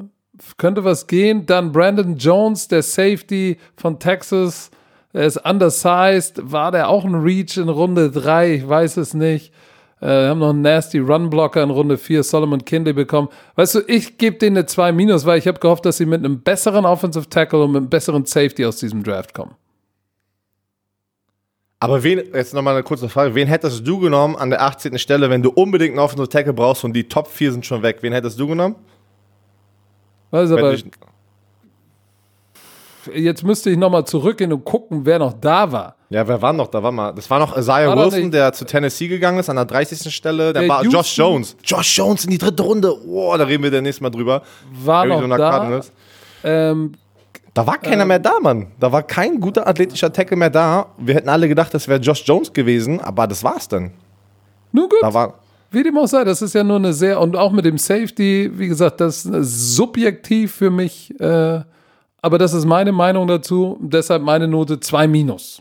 könnte was gehen. Dann Brandon Jones, der Safety von Texas, er ist undersized. War der auch ein Reach in Runde 3? Ich weiß es nicht. Äh, haben noch einen nasty Runblocker in Runde 4, Solomon Kinley bekommen. Weißt du, ich gebe denen eine 2 minus, weil ich habe gehofft, dass sie mit einem besseren Offensive Tackle und mit einem besseren Safety aus diesem Draft kommen. Aber wen, jetzt nochmal eine kurze Frage, wen hättest du genommen an der 18. Stelle, wenn du unbedingt einen Offensive Tackle brauchst und die Top 4 sind schon weg? Wen hättest du genommen? Weißt du, Wenn aber ich- jetzt müsste ich nochmal zurückgehen und gucken, wer noch da war. Ja, wer war noch? Da war mal. Das war noch Isaiah War Wilson, der zu Tennessee gegangen ist, an der 30. Stelle. Der Der war Houston- Josh Jones. Josh Jones in die dritte Runde. Oh, da reden wir demnächst mal drüber. War noch Arizona da. Cardinals. Ähm, Da war keiner mehr da, Mann. Da war kein guter athletischer Tackle mehr da. Wir hätten alle gedacht, das wäre Josh Jones gewesen, aber das war's dann. nun gut. Da war. Wie dem auch sei, das ist ja nur eine sehr, und auch mit dem Safety, wie gesagt, das ist subjektiv für mich, äh, aber das ist meine Meinung dazu, deshalb meine Note 2 minus.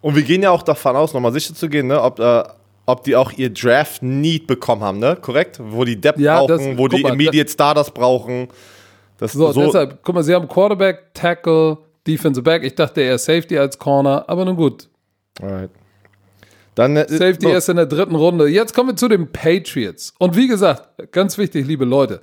Und wir gehen ja auch davon aus, nochmal sicher zu gehen, ne, ob, äh, ob die auch ihr Draft Need bekommen haben, ne? Korrekt? Wo die Depth Ja, das- brauchen, wo die mal, Immediate Starters brauchen. Das So, so, deshalb, guck mal, sie haben Quarterback, Tackle, Defensive Back. Ich dachte eher Safety als Corner, aber nun gut. Alright. Dann äh, Safety so, erst in der dritten Runde. Jetzt kommen wir zu den Patriots. Und wie gesagt, ganz wichtig, liebe Leute,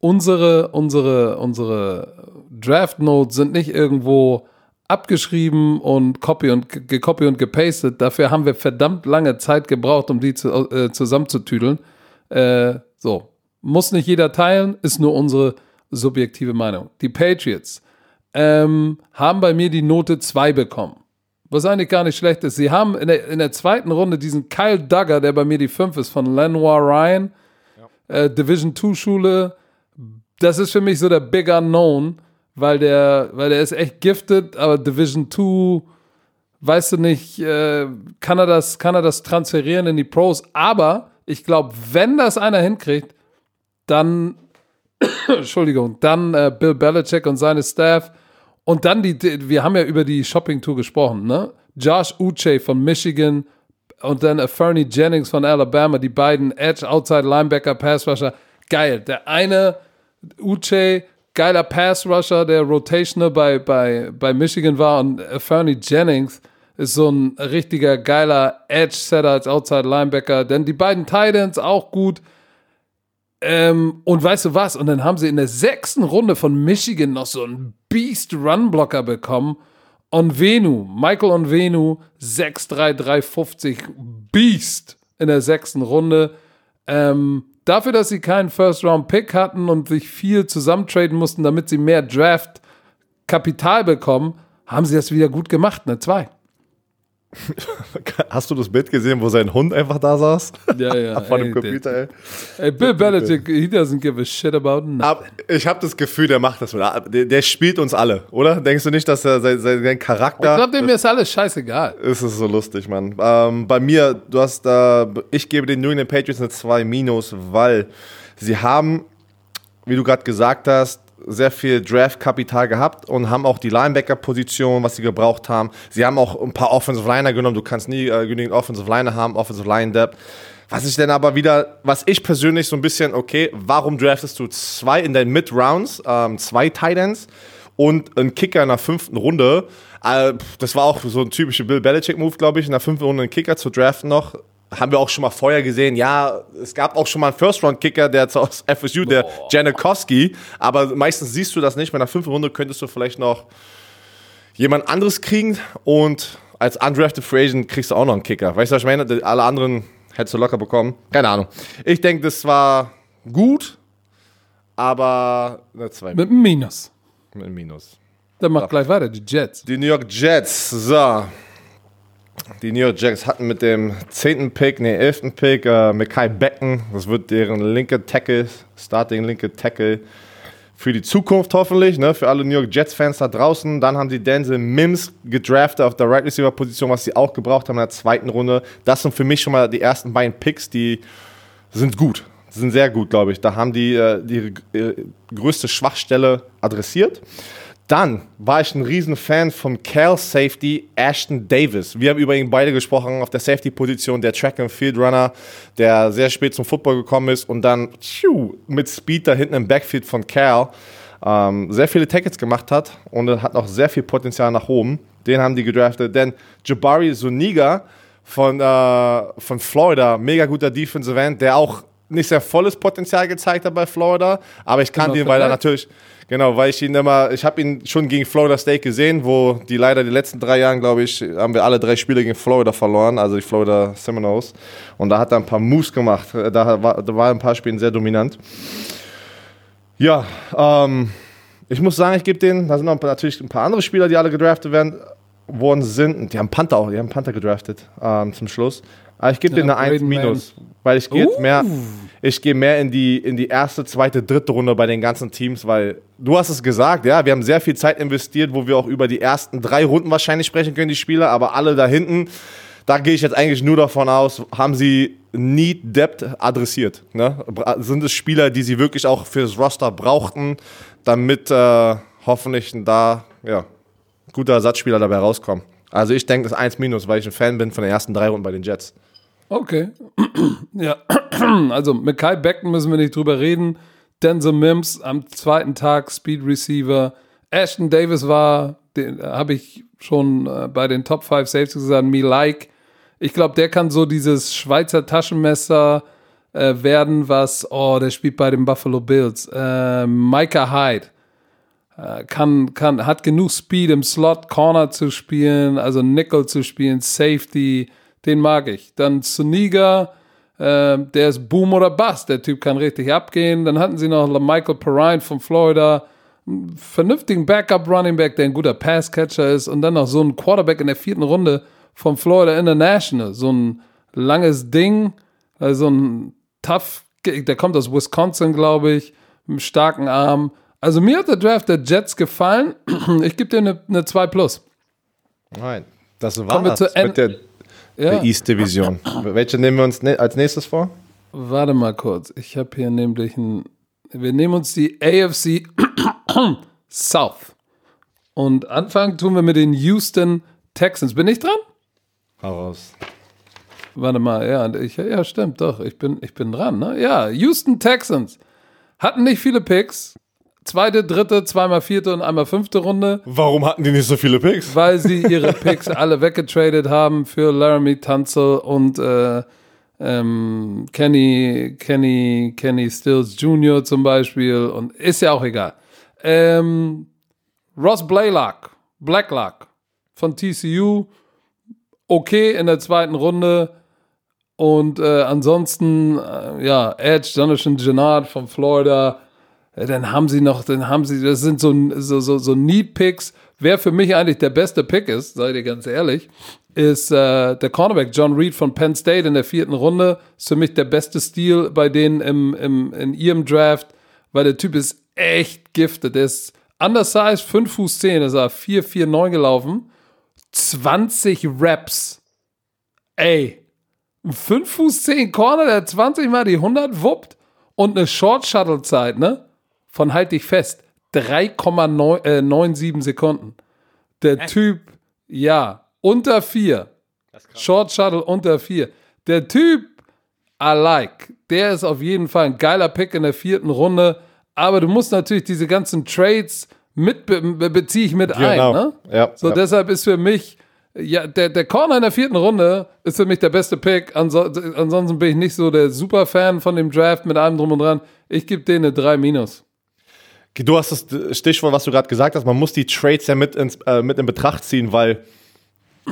unsere, unsere, unsere Draft Notes sind nicht irgendwo abgeschrieben und copy und ge- gecopy und gepastet. Dafür haben wir verdammt lange Zeit gebraucht, um die zu, äh, zusammenzutüdeln. Äh, so. Muss nicht jeder teilen, ist nur unsere subjektive Meinung. Die Patriots ähm, haben bei mir die Note 2 bekommen. Was eigentlich gar nicht schlecht ist. Sie haben in der, in der zweiten Runde diesen Kyle Duggar, der bei mir die 5 ist, von Lenoir Ryan, äh, Division 2 Schule. Das ist für mich so der Big Unknown, weil der, weil der ist echt gifted, aber Division 2, weißt du nicht, äh, kann, er das, kann er das transferieren in die Pros. Aber ich glaube, wenn das einer hinkriegt, dann, Entschuldigung, dann äh, Bill Belichick und seine Staff. Und dann die, die, wir haben ja über die Shopping-Tour gesprochen, ne? Josh Uche von Michigan und dann Fernie Jennings von Alabama, die beiden Edge, Outside Linebacker, Pass Rusher. Geil. Der eine, Uche, geiler Pass Rusher, der Rotational bei, bei, bei Michigan war und äh, Fernie Jennings ist so ein richtiger geiler Edge-Setter als Outside Linebacker. Denn die beiden Titans auch gut. Ähm, und weißt du was? Und dann haben sie in der sechsten Runde von Michigan noch so einen Beast-Run-Blocker bekommen. Onvenu, Michael Onvenu, 6'3'350 Beast in der sechsten Runde. Ähm, dafür, dass sie keinen First-Round-Pick hatten und sich viel zusammentraden mussten, damit sie mehr Draft-Kapital bekommen, haben sie das wieder gut gemacht, ne? Zwei. Hast du das Bild gesehen, wo sein Hund einfach da saß? Ja, ja. Vor dem Computer, ey. Ey, Bill Belichick, he doesn't give a shit about nothing. Ich habe das Gefühl, der macht das. Der, der spielt uns alle, oder? Denkst du nicht, dass er sein, sein, sein Ich Charakter. glaube, dem ist alles scheißegal. Es ist so lustig, Mann. Ähm, bei mir, du hast da, ich gebe den New England Patriots eine 2 minus, weil sie haben, wie du gerade gesagt hast, sehr viel Draft-Kapital gehabt und haben auch die Linebacker-Position, was sie gebraucht haben. Sie haben auch ein paar Offensive Liner genommen. Du kannst nie äh, genügend Offensive Liner haben, Offensive Line Depth. Was ich denn aber wieder, was ich persönlich so ein bisschen, okay, warum draftest du zwei in den Mid-Rounds, ähm, zwei Titans und einen Kicker in der fünften Runde? Äh, das war auch so ein typischer Bill Belichick-Move, glaube ich, in der fünften Runde einen Kicker zu draften noch. Haben wir auch schon mal vorher gesehen. Ja, es gab auch schon mal einen First-Round-Kicker, der aus FSU, der Janikowski. Aber meistens siehst du das nicht. Bei einer fünften Runde könntest du vielleicht noch jemand anderes kriegen und als undrafted Free Agent kriegst du auch noch einen Kicker. Weißt du, was ich meine? Alle anderen hättest du locker bekommen. Keine Ahnung. Ich denke, das war gut, aber eine 2 Mit einem Minus. mit einem Minus. Dann macht gleich weiter, die Jets. Die New York Jets, so. Die New York Jets hatten mit dem 10. Pick, nee, 11. Pick, äh, Mackay Becken. Das wird deren linke Tackle, Starting linke Tackle für die Zukunft hoffentlich, ne, für alle New York Jets-Fans da draußen. Dann haben sie Denzel Mims gedraftet auf der Right Receiver-Position, was sie auch gebraucht haben in der zweiten Runde. Das sind für mich schon mal die ersten beiden Picks, die sind gut. Sind sehr gut, glaube ich. Da haben die äh, die äh, größte Schwachstelle adressiert. Dann war ich ein Riesenfan vom Cal Safety Ashton Davis. Wir haben über ihn beide gesprochen auf der Safety-Position, der Track and Field Runner, der sehr spät zum Football gekommen ist und dann tschiu, mit Speed da hinten im Backfield von Cal ähm, sehr viele Tackles gemacht hat und hat noch sehr viel Potenzial nach oben. Den haben die gedraftet. Denn Jabari Zuniga von, äh, von Florida, mega guter Defensive End, der auch nicht sehr volles Potenzial gezeigt hat bei Florida, aber ich kannte Genau, ihn, weil er natürlich, genau, weil ich ihn immer, ich habe ihn schon gegen Florida State gesehen, wo die leider die letzten drei Jahren, glaube ich, haben wir alle drei Spiele gegen Florida verloren, also die Florida Seminoles. Und da hat er ein paar Moves gemacht. Da war, da war ein paar Spielen sehr dominant. Ja, ähm, ich muss sagen, ich gebe denen, da sind noch ein paar, natürlich ein paar andere Spieler, die alle gedraftet werden, worden sind. Die haben Panther auch, die haben Panther gedraftet ähm, zum Schluss. Aber ich gebe Ja, denen eine 1 Braden minus, weil ich gehe jetzt Uh. mehr, ich gehe mehr in die, in die erste, zweite, dritte Runde bei den ganzen Teams, weil du hast es gesagt, ja, wir haben sehr viel Zeit investiert, wo wir auch über die ersten drei Runden wahrscheinlich sprechen können, die Spieler, aber alle da hinten, da gehe ich jetzt eigentlich nur davon aus, haben sie Need Depth adressiert. Ne? Sind es Spieler, die sie wirklich auch fürs Roster brauchten, damit äh, hoffentlich da ja, guter Ersatzspieler dabei rauskommen. Also ich denke, das ist 1 minus, weil ich ein Fan bin von den ersten drei Runden bei den Jets. Okay. ja, also mit Kai Becken müssen wir nicht drüber reden. Denzel Mims am zweiten Tag Speed Receiver. Ashton Davis war, den habe ich schon äh, bei den Top 5 Safeties gesagt, me like. Ich glaube, der kann so dieses Schweizer Taschenmesser äh, werden, was, oh, der spielt bei den Buffalo Bills. Äh, Micah Hyde äh, kann, kann, hat genug Speed im Slot, Corner zu spielen, also Nickel zu spielen, Safety, den mag ich. Dann Suniga, äh, der ist Boom oder Bust, der Typ kann richtig abgehen. Dann hatten sie noch Michael Perrine von Florida, einen vernünftigen Backup-Running Back, der ein guter Passcatcher ist. Und dann noch so ein Quarterback in der vierten Runde von Florida International, so ein langes Ding, also ein tough, der kommt aus Wisconsin, glaube ich, mit einem starken Arm. Also mir hat der Draft der Jets gefallen. Ich gebe dir eine, eine 2 Plus. Nein, das Kommen wir war's zur mit der, Ja, der East Division. Welche nehmen wir uns ne als nächstes vor? warte mal kurz. Ich habe hier nämlich ein. Wir nehmen uns die AFC South. Und anfangen tun wir mit den Houston Texans. Bin ich dran? Heraus. Warte mal, ja, ich, ja, stimmt, doch. Ich bin, ich bin dran, ne? Ja, Houston Texans hatten nicht viele Picks. Zweite, dritte, zweimal vierte und einmal fünfte Runde, Warum hatten die nicht so viele Picks? weil sie ihre Picks alle weggetradet haben für Laramie Tunzel und äh, ähm, Kenny, Kenny, Kenny Stills Jr. zum Beispiel. Und ist ja auch egal. Ähm, Ross Blaylock, Blacklock von TCU, okay in der zweiten Runde. Und äh, ansonsten, äh, ja, Edge, Jonathan Gennard von Florida. Äh, Dann haben sie noch, dann haben sie, das sind so, so, so, so Need-Picks. Wer für mich eigentlich der beste Pick ist, seid ihr ganz ehrlich, ist äh, der Cornerback John Reed von Penn State in der vierten Runde. Ist für mich der beste Stil bei denen im, im, in ihrem Draft, weil der Typ ist echt gifted. Der ist undersized, 5 Fuß 10, ist er 4, 4, 9 gelaufen. 20 Reps. Ey, ein 5 Fuß 10 Corner, der 20 mal die 100 wuppt und eine Short Shuttle Zeit, ne? Von halt dich fest, 3,97 Sekunden. Der Typ, ja, unter 4. Short Shuttle unter 4. Der Typ, I like. Der ist auf jeden Fall ein geiler Pick in der vierten Runde. Aber du musst natürlich diese ganzen Trades mit be beziehe ich mit ein. Ne? Ja, So, ja. deshalb ist für mich, ja, der, der Corner in der vierten Runde ist für mich der beste Pick. Anso ansonsten bin ich nicht so der Superfan von dem Draft mit allem drum und dran. Ich gebe denen eine 3 minus. Du hast das Stichwort, was du gerade gesagt hast, man muss die Trades ja mit, ins, äh, mit in Betracht ziehen, weil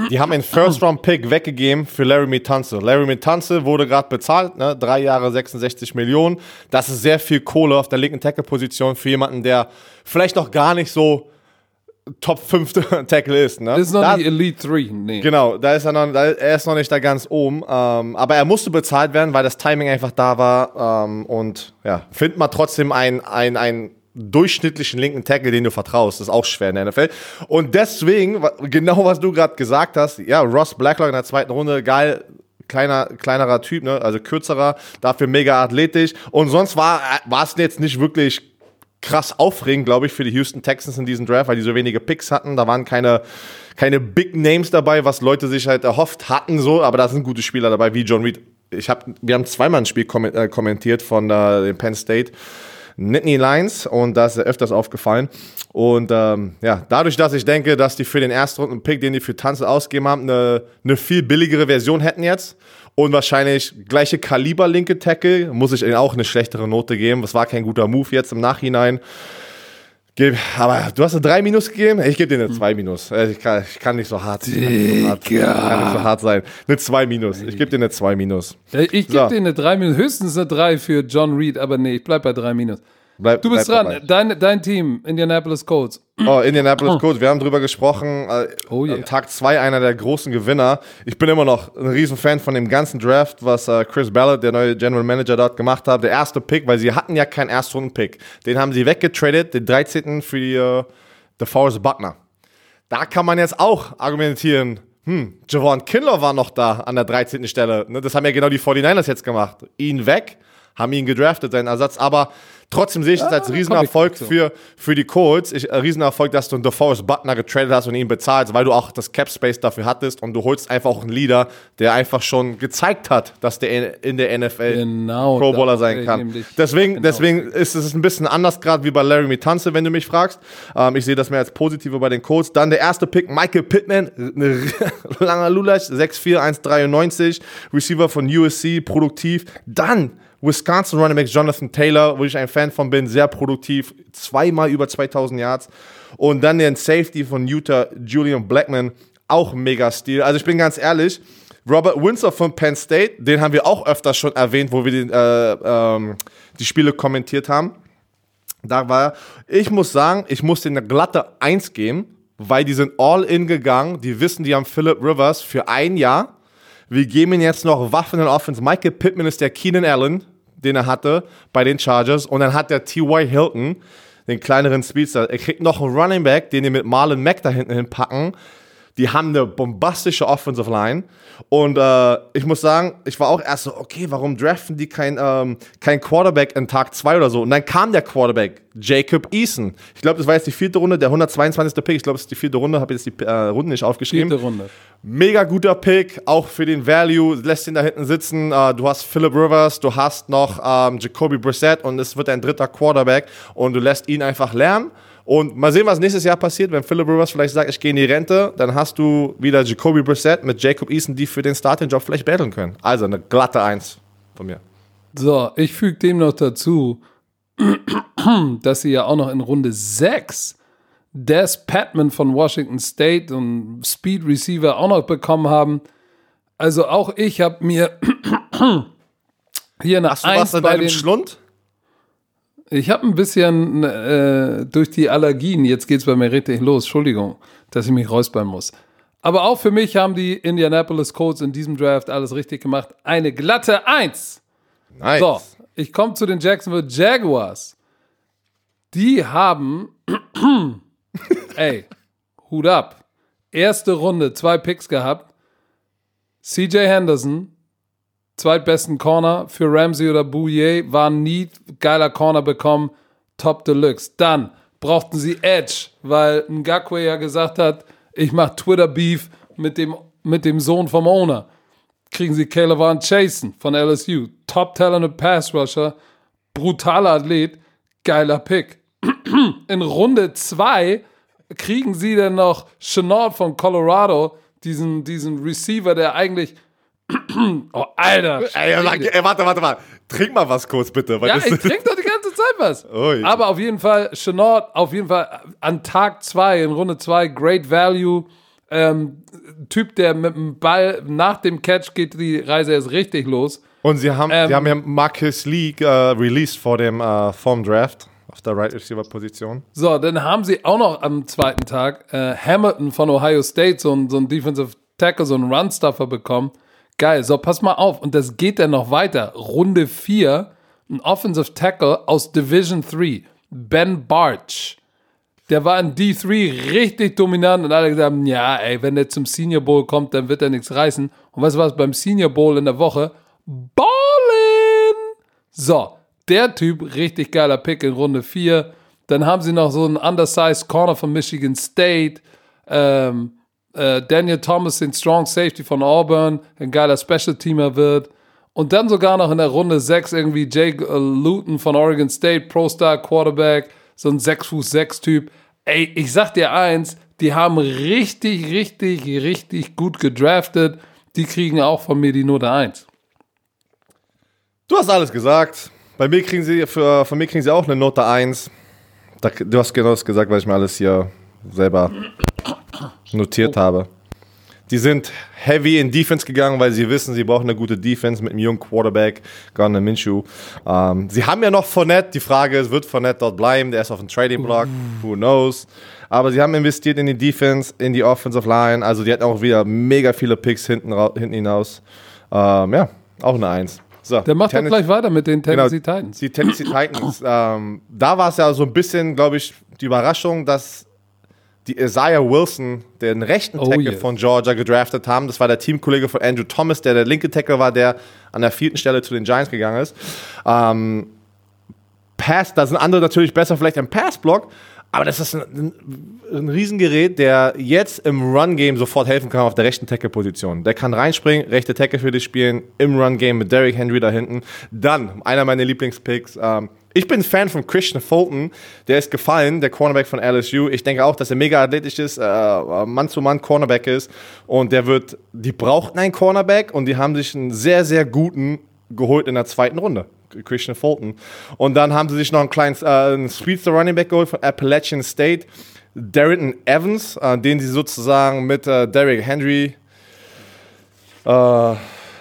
die haben einen First-Round-Pick weggegeben für Laramie Tunzel. Laramie Tunzel wurde gerade bezahlt, ne? drei Jahre 66 Millionen. Das ist sehr viel Kohle auf der linken Tackle-Position für jemanden, der vielleicht noch gar nicht so Top 5 Tackle ist. Ne? Das ist noch Da- nicht Elite 3. Nee. Genau, da ist er, noch, da, er ist noch nicht da ganz oben. Ähm, aber er musste bezahlt werden, weil das Timing einfach da war. Ähm, und ja, find mal trotzdem einen ein durchschnittlichen linken Tackle, den du vertraust. Das ist auch schwer in der NFL. Und deswegen, genau was du gerade gesagt hast, ja, Ross Blacklock in der zweiten Runde, geil. Kleiner, kleinerer Typ, ne? also kürzerer, dafür mega athletisch. Und sonst war es jetzt nicht wirklich krass aufregend, glaube ich, für die Houston Texans in diesem Draft, weil die so wenige Picks hatten. Da waren keine, keine Big Names dabei, was Leute sich halt erhofft hatten, so, aber da sind gute Spieler dabei, wie John Reed. Ich hab, wir haben zweimal ein Spiel äh, kommentiert von äh, dem Penn State. Nittany Lions und da ist er öfters aufgefallen. Und ähm, ja, dadurch, dass ich denke, dass die für den Erstrunden-Pick, den die für Tanzel ausgegeben haben, eine, eine viel billigere Version hätten jetzt und wahrscheinlich gleiche Kaliber linke Tackle, muss ich ihnen auch eine schlechtere Note geben. Das war kein guter Move jetzt im Nachhinein. Geb- Aber du hast eine 3 Minus gegeben? Ich gebe dir eine 2 Minus. Äh, Ich kann, ich kann nicht so hart, ich kann nicht so hart, kann nicht so hart sein. Eine 2 Minus. Ich gebe dir eine 2 Minus. Ich gebe So. denen eine 3 minus. Höchstens eine 3 für John Reed, aber nee, ich bleib bei 3 minus. Bleib, Du bist dran. Dein, dein Team, Indianapolis Colts. Oh, Indianapolis Colts, wir haben drüber gesprochen. Äh, Oh yeah. Tag zwei einer der großen Gewinner. Ich bin immer noch ein Riesenfan von dem ganzen Draft, was äh, Chris Ballard, der neue General Manager, dort gemacht hat. Der erste Pick, weil sie hatten ja keinen Erstrunden-Pick. Den haben sie weggetradet, den 13. für die, äh, DeForest Buckner. Da kann man jetzt auch argumentieren, hm, Javon Kinlaw war noch da an der 13. Stelle. Ne, das haben ja genau die 49ers jetzt gemacht. Ihn weg, haben ihn gedraftet, seinen Ersatz. Aber Trotzdem sehe ich es Ah, als Riesenerfolg komm ich für, für die Colts. Ich, äh, Riesenerfolg, dass du einen DeForest Butler getradet hast und ihn bezahlst, weil du auch das Cap Space dafür hattest und du holst einfach auch einen Leader, der einfach schon gezeigt hat, dass der in der NFL Genau, Pro Bowler sein kann. Deswegen, genau. deswegen ist es ein bisschen anders gerade wie bei Larry Mitanze, wenn du mich fragst. Ähm, ich sehe das mehr als positive bei den Colts. Dann der erste Pick, Michael Pittman, langer Lulasch, 6'4", 1'93", Receiver von USC, produktiv. Dann Wisconsin Running Back Jonathan Taylor, wo ich ein Fan von bin, sehr produktiv, zweimal über 2000 Yards. Und dann den Safety von Utah, Julian Blackman, auch mega Stil. Also ich bin ganz ehrlich, Robert Windsor von Penn State, den haben wir auch öfter schon erwähnt, wo wir den, äh, ähm, die Spiele kommentiert haben. Da war. Ich muss sagen, ich muss denen eine glatte 1 geben, weil die sind all in gegangen. Die wissen, die haben Philip Rivers für ein Jahr. Wir geben ihm jetzt noch Waffen in Offense. Michael Pittman ist der Keenan Allen, den er hatte bei den Chargers. Und dann hat der T.Y. Hilton, den kleineren Speedster. Er kriegt noch einen Running Back, den die mit Marlon Mack da hinten hinpacken. Die haben eine bombastische Offensive Line. Und äh, ich muss sagen, ich war auch erst so, okay, warum draften die kein, ähm, kein Quarterback in Tag 2 oder so? Und dann kam der Quarterback, Jacob Eason. Ich glaube, das war jetzt die vierte Runde, der 122. Pick. Ich glaube, es ist die vierte Runde, habe jetzt die äh, Runde nicht aufgeschrieben. Vierte Runde. Mega guter Pick, auch für den Value, lässt ihn da hinten sitzen. Äh, du hast Philip Rivers, du hast noch ähm, Jacoby Brissett und es wird ein dritter Quarterback und du lässt ihn einfach lernen. Und mal sehen, was nächstes Jahr passiert, wenn Philip Rivers vielleicht sagt, ich gehe in die Rente, dann hast du wieder Jacoby Brissett mit Jacob Eason, die für den Starting-Job vielleicht battlen können. Also eine glatte Eins von mir. So, ich füge dem noch dazu, dass sie ja auch noch in Runde 6 Des Patman von Washington State und Speed Receiver auch noch bekommen haben. Also auch ich habe mir hier eine Hast du was 1 in deinem Schlund? Ich habe ein bisschen äh, durch die Allergien, jetzt geht's bei mir richtig los, Entschuldigung, dass ich mich räuspern muss. Aber auch für mich haben die Indianapolis Colts in diesem Draft alles richtig gemacht. Eine glatte 1. Nice. So, ich komme zu den Jacksonville Jaguars. Die haben, ey, Hut ab. Erste Runde, zwei Picks gehabt. CJ Henderson, zweitbesten Corner für Ramsey oder Bouye, war nie geiler Corner bekommen. Top Deluxe. Dann brauchten sie Edge, weil Ngakwe ja gesagt hat, ich mache Twitter-Beef mit dem, mit dem Sohn vom Owner kriegen sie Caleb Van Chasen von LSU. Top Talented Pass Rusher, brutaler Athlet, geiler Pick. In Runde 2 kriegen sie dann noch Chenault von Colorado, diesen, diesen Receiver, der eigentlich. Oh, Alter. Ey, ey, warte, warte, warte. Trink mal was kurz, bitte. Ja, ich trinke doch die ganze Zeit was. Ui. Aber auf jeden Fall, Chenault, auf jeden Fall an Tag 2, in Runde 2, Great Value. Ähm, Typ, der mit dem Ball nach dem Catch geht die Reise erst richtig los. Und sie haben, Ähm, sie haben ja Marcus Lee äh, released vor dem äh, vom Draft auf der Right Receiver Position. So, dann haben sie auch noch am zweiten Tag äh, Hamilton von Ohio State, so ein, so ein Defensive Tackle, so ein Run-Stuffer bekommen. Geil, so pass mal auf. Und das geht dann noch weiter. Runde 4, ein Offensive Tackle aus Division 3, Ben Barch. Der war in D3 richtig dominant und alle gesagt haben, ja, ey, wenn der zum Senior Bowl kommt, dann wird er nichts reißen. Und weißt du was, beim Senior Bowl in der Woche, Ballin! So, der Typ, richtig geiler Pick in Runde 4. Dann haben sie noch so einen undersized Corner von Michigan State. Ähm, äh, Daniel Thomas, den Strong Safety von Auburn, ein geiler Special Teamer wird. Und dann sogar noch in der Runde 6 irgendwie Jake äh, Luton von Oregon State, Pro-Star Quarterback, so ein 6 Fuß 6 Typ. Ey, ich sag dir eins, die haben richtig, richtig, richtig gut gedraftet. Die kriegen auch von mir die Note 1. Du hast alles gesagt. Bei mir kriegen sie, für, von mir kriegen sie auch eine Note 1. Da, du hast genau das gesagt, weil ich mir alles hier selber notiert habe. Die sind heavy in Defense gegangen, weil sie wissen, sie brauchen eine gute Defense mit einem jungen Quarterback, Garner Minshew. Ähm, sie haben ja noch Fournette. Die Frage ist, wird Fournette dort bleiben? Der ist auf dem Trading Block. Who knows? Aber sie haben investiert in die Defense, in die Offensive Line. Also die hatten auch wieder mega viele Picks hinten, hinten hinaus. Ähm, ja, auch eine Eins. So, Der macht Tennis- gleich weiter mit den Genau, Tennessee Titans. Die Tennessee Titans. ähm, da war es ja so ein bisschen, glaube ich, die Überraschung, dass die Isaiah Wilson, den rechten Oh Tackle yes. von Georgia, gedraftet haben. Das war der Teamkollege von Andrew Thomas, der der linke Tackle war, der an der vierten Stelle zu den Giants gegangen ist. Ähm, Pass, da sind andere natürlich besser vielleicht im Passblock, aber das ist ein, ein, ein Riesengerät, der jetzt im Run-Game sofort helfen kann auf der rechten Tackle-Position. Der kann reinspringen, rechte Tackle für dich spielen, im Run-Game mit Derrick Henry da hinten. Dann, einer meiner Lieblingspicks, ähm, ich bin Fan von Christian Fulton. Der ist gefallen, der Cornerback von LSU. Ich denke auch, dass er mega athletisch ist, äh, Mann-zu-Mann Cornerback ist. Und der wird, die brauchten einen Cornerback und die haben sich einen sehr, sehr guten geholt in der zweiten Runde. Christian Fulton. Und dann haben sie sich noch einen kleinen äh, Speedster Running Back geholt von Appalachian State. Darrington Evans, äh, den sie sozusagen mit äh, Derrick Henry äh,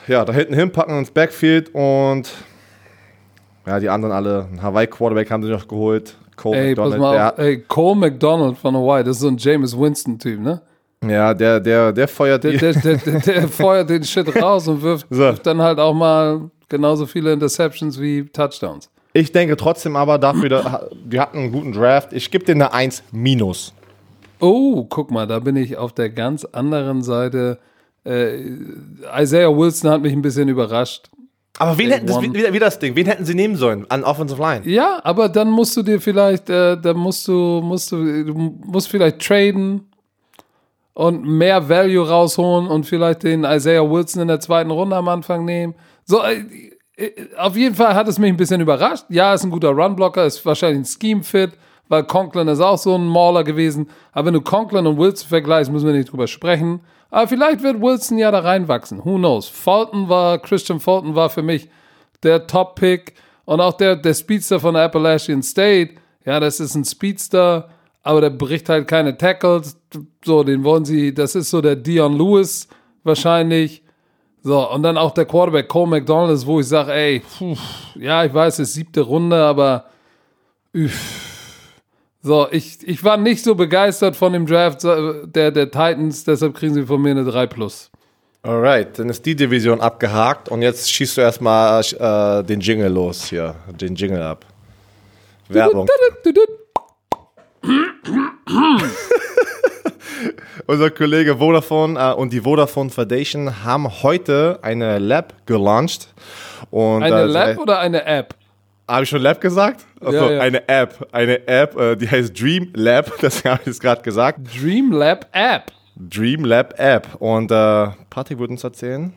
ja, da hinten hinpacken ins Backfield und ja, die anderen alle, ein Hawaii-Quarterback haben sie noch geholt. Cole ey, McDonald. Pass mal auf, ey, Cole McDonald von Hawaii, das ist so ein James Winston-Typ, ne? Ja, der, der, der feuert der, der, der, der, feuert den Shit raus und wirft, so. wirft dann halt auch mal genauso viele Interceptions wie Touchdowns. Ich denke trotzdem aber dafür, die hatten einen guten Draft. Ich gebe denen eine 1 minus. Oh, guck mal, da bin ich auf der ganz anderen Seite. Äh, Isaiah Wilson hat mich ein bisschen überrascht. Aber wen hätten das, wie, wie, das Ding, wen hätten sie nehmen sollen an Offensive Line? Ja, aber dann musst du dir vielleicht, äh, dann musst du, musst du, du musst vielleicht traden und mehr Value rausholen und vielleicht den Isaiah Wilson in der zweiten Runde am Anfang nehmen. So, äh, äh, auf jeden Fall hat es mich ein bisschen überrascht. Ja, ist ein guter Runblocker, ist wahrscheinlich ein Scheme-Fit, weil Conklin ist auch so ein Mauler gewesen. Aber wenn du Conklin und Wilson vergleichst, müssen wir nicht drüber sprechen. Aber vielleicht wird Wilson ja da reinwachsen. Who knows? Fulton war, Christian Fulton war für mich der Top-Pick. Und auch der, der Speedster von Appalachian State. Ja, das ist ein Speedster, aber der bricht halt keine Tackles. So, den wollen sie, das ist so der Dion Lewis wahrscheinlich. So, und dann auch der Quarterback Cole McDonald, wo ich sage, ey, pfuh, ja, ich weiß, es ist siebte Runde, aber üff. So, ich, ich war nicht so begeistert von dem Draft der, der Titans, deshalb kriegen sie von mir eine 3 Plus. Alright, dann ist die Division abgehakt und jetzt schießt du erstmal äh, den Jingle los hier, den Jingle ab. Werbung. Unser Kollege Vodafone äh, und die Vodafone Foundation haben heute eine Lab gelauncht. Und, eine äh, Lab oder eine App? Habe ich schon Lab gesagt? Also ja, ja. eine App. Eine App, äh, die heißt Dream Lab, das habe ich jetzt gerade gesagt. Dream Lab App. Dream Lab App. Und äh, Patrick wird uns erzählen,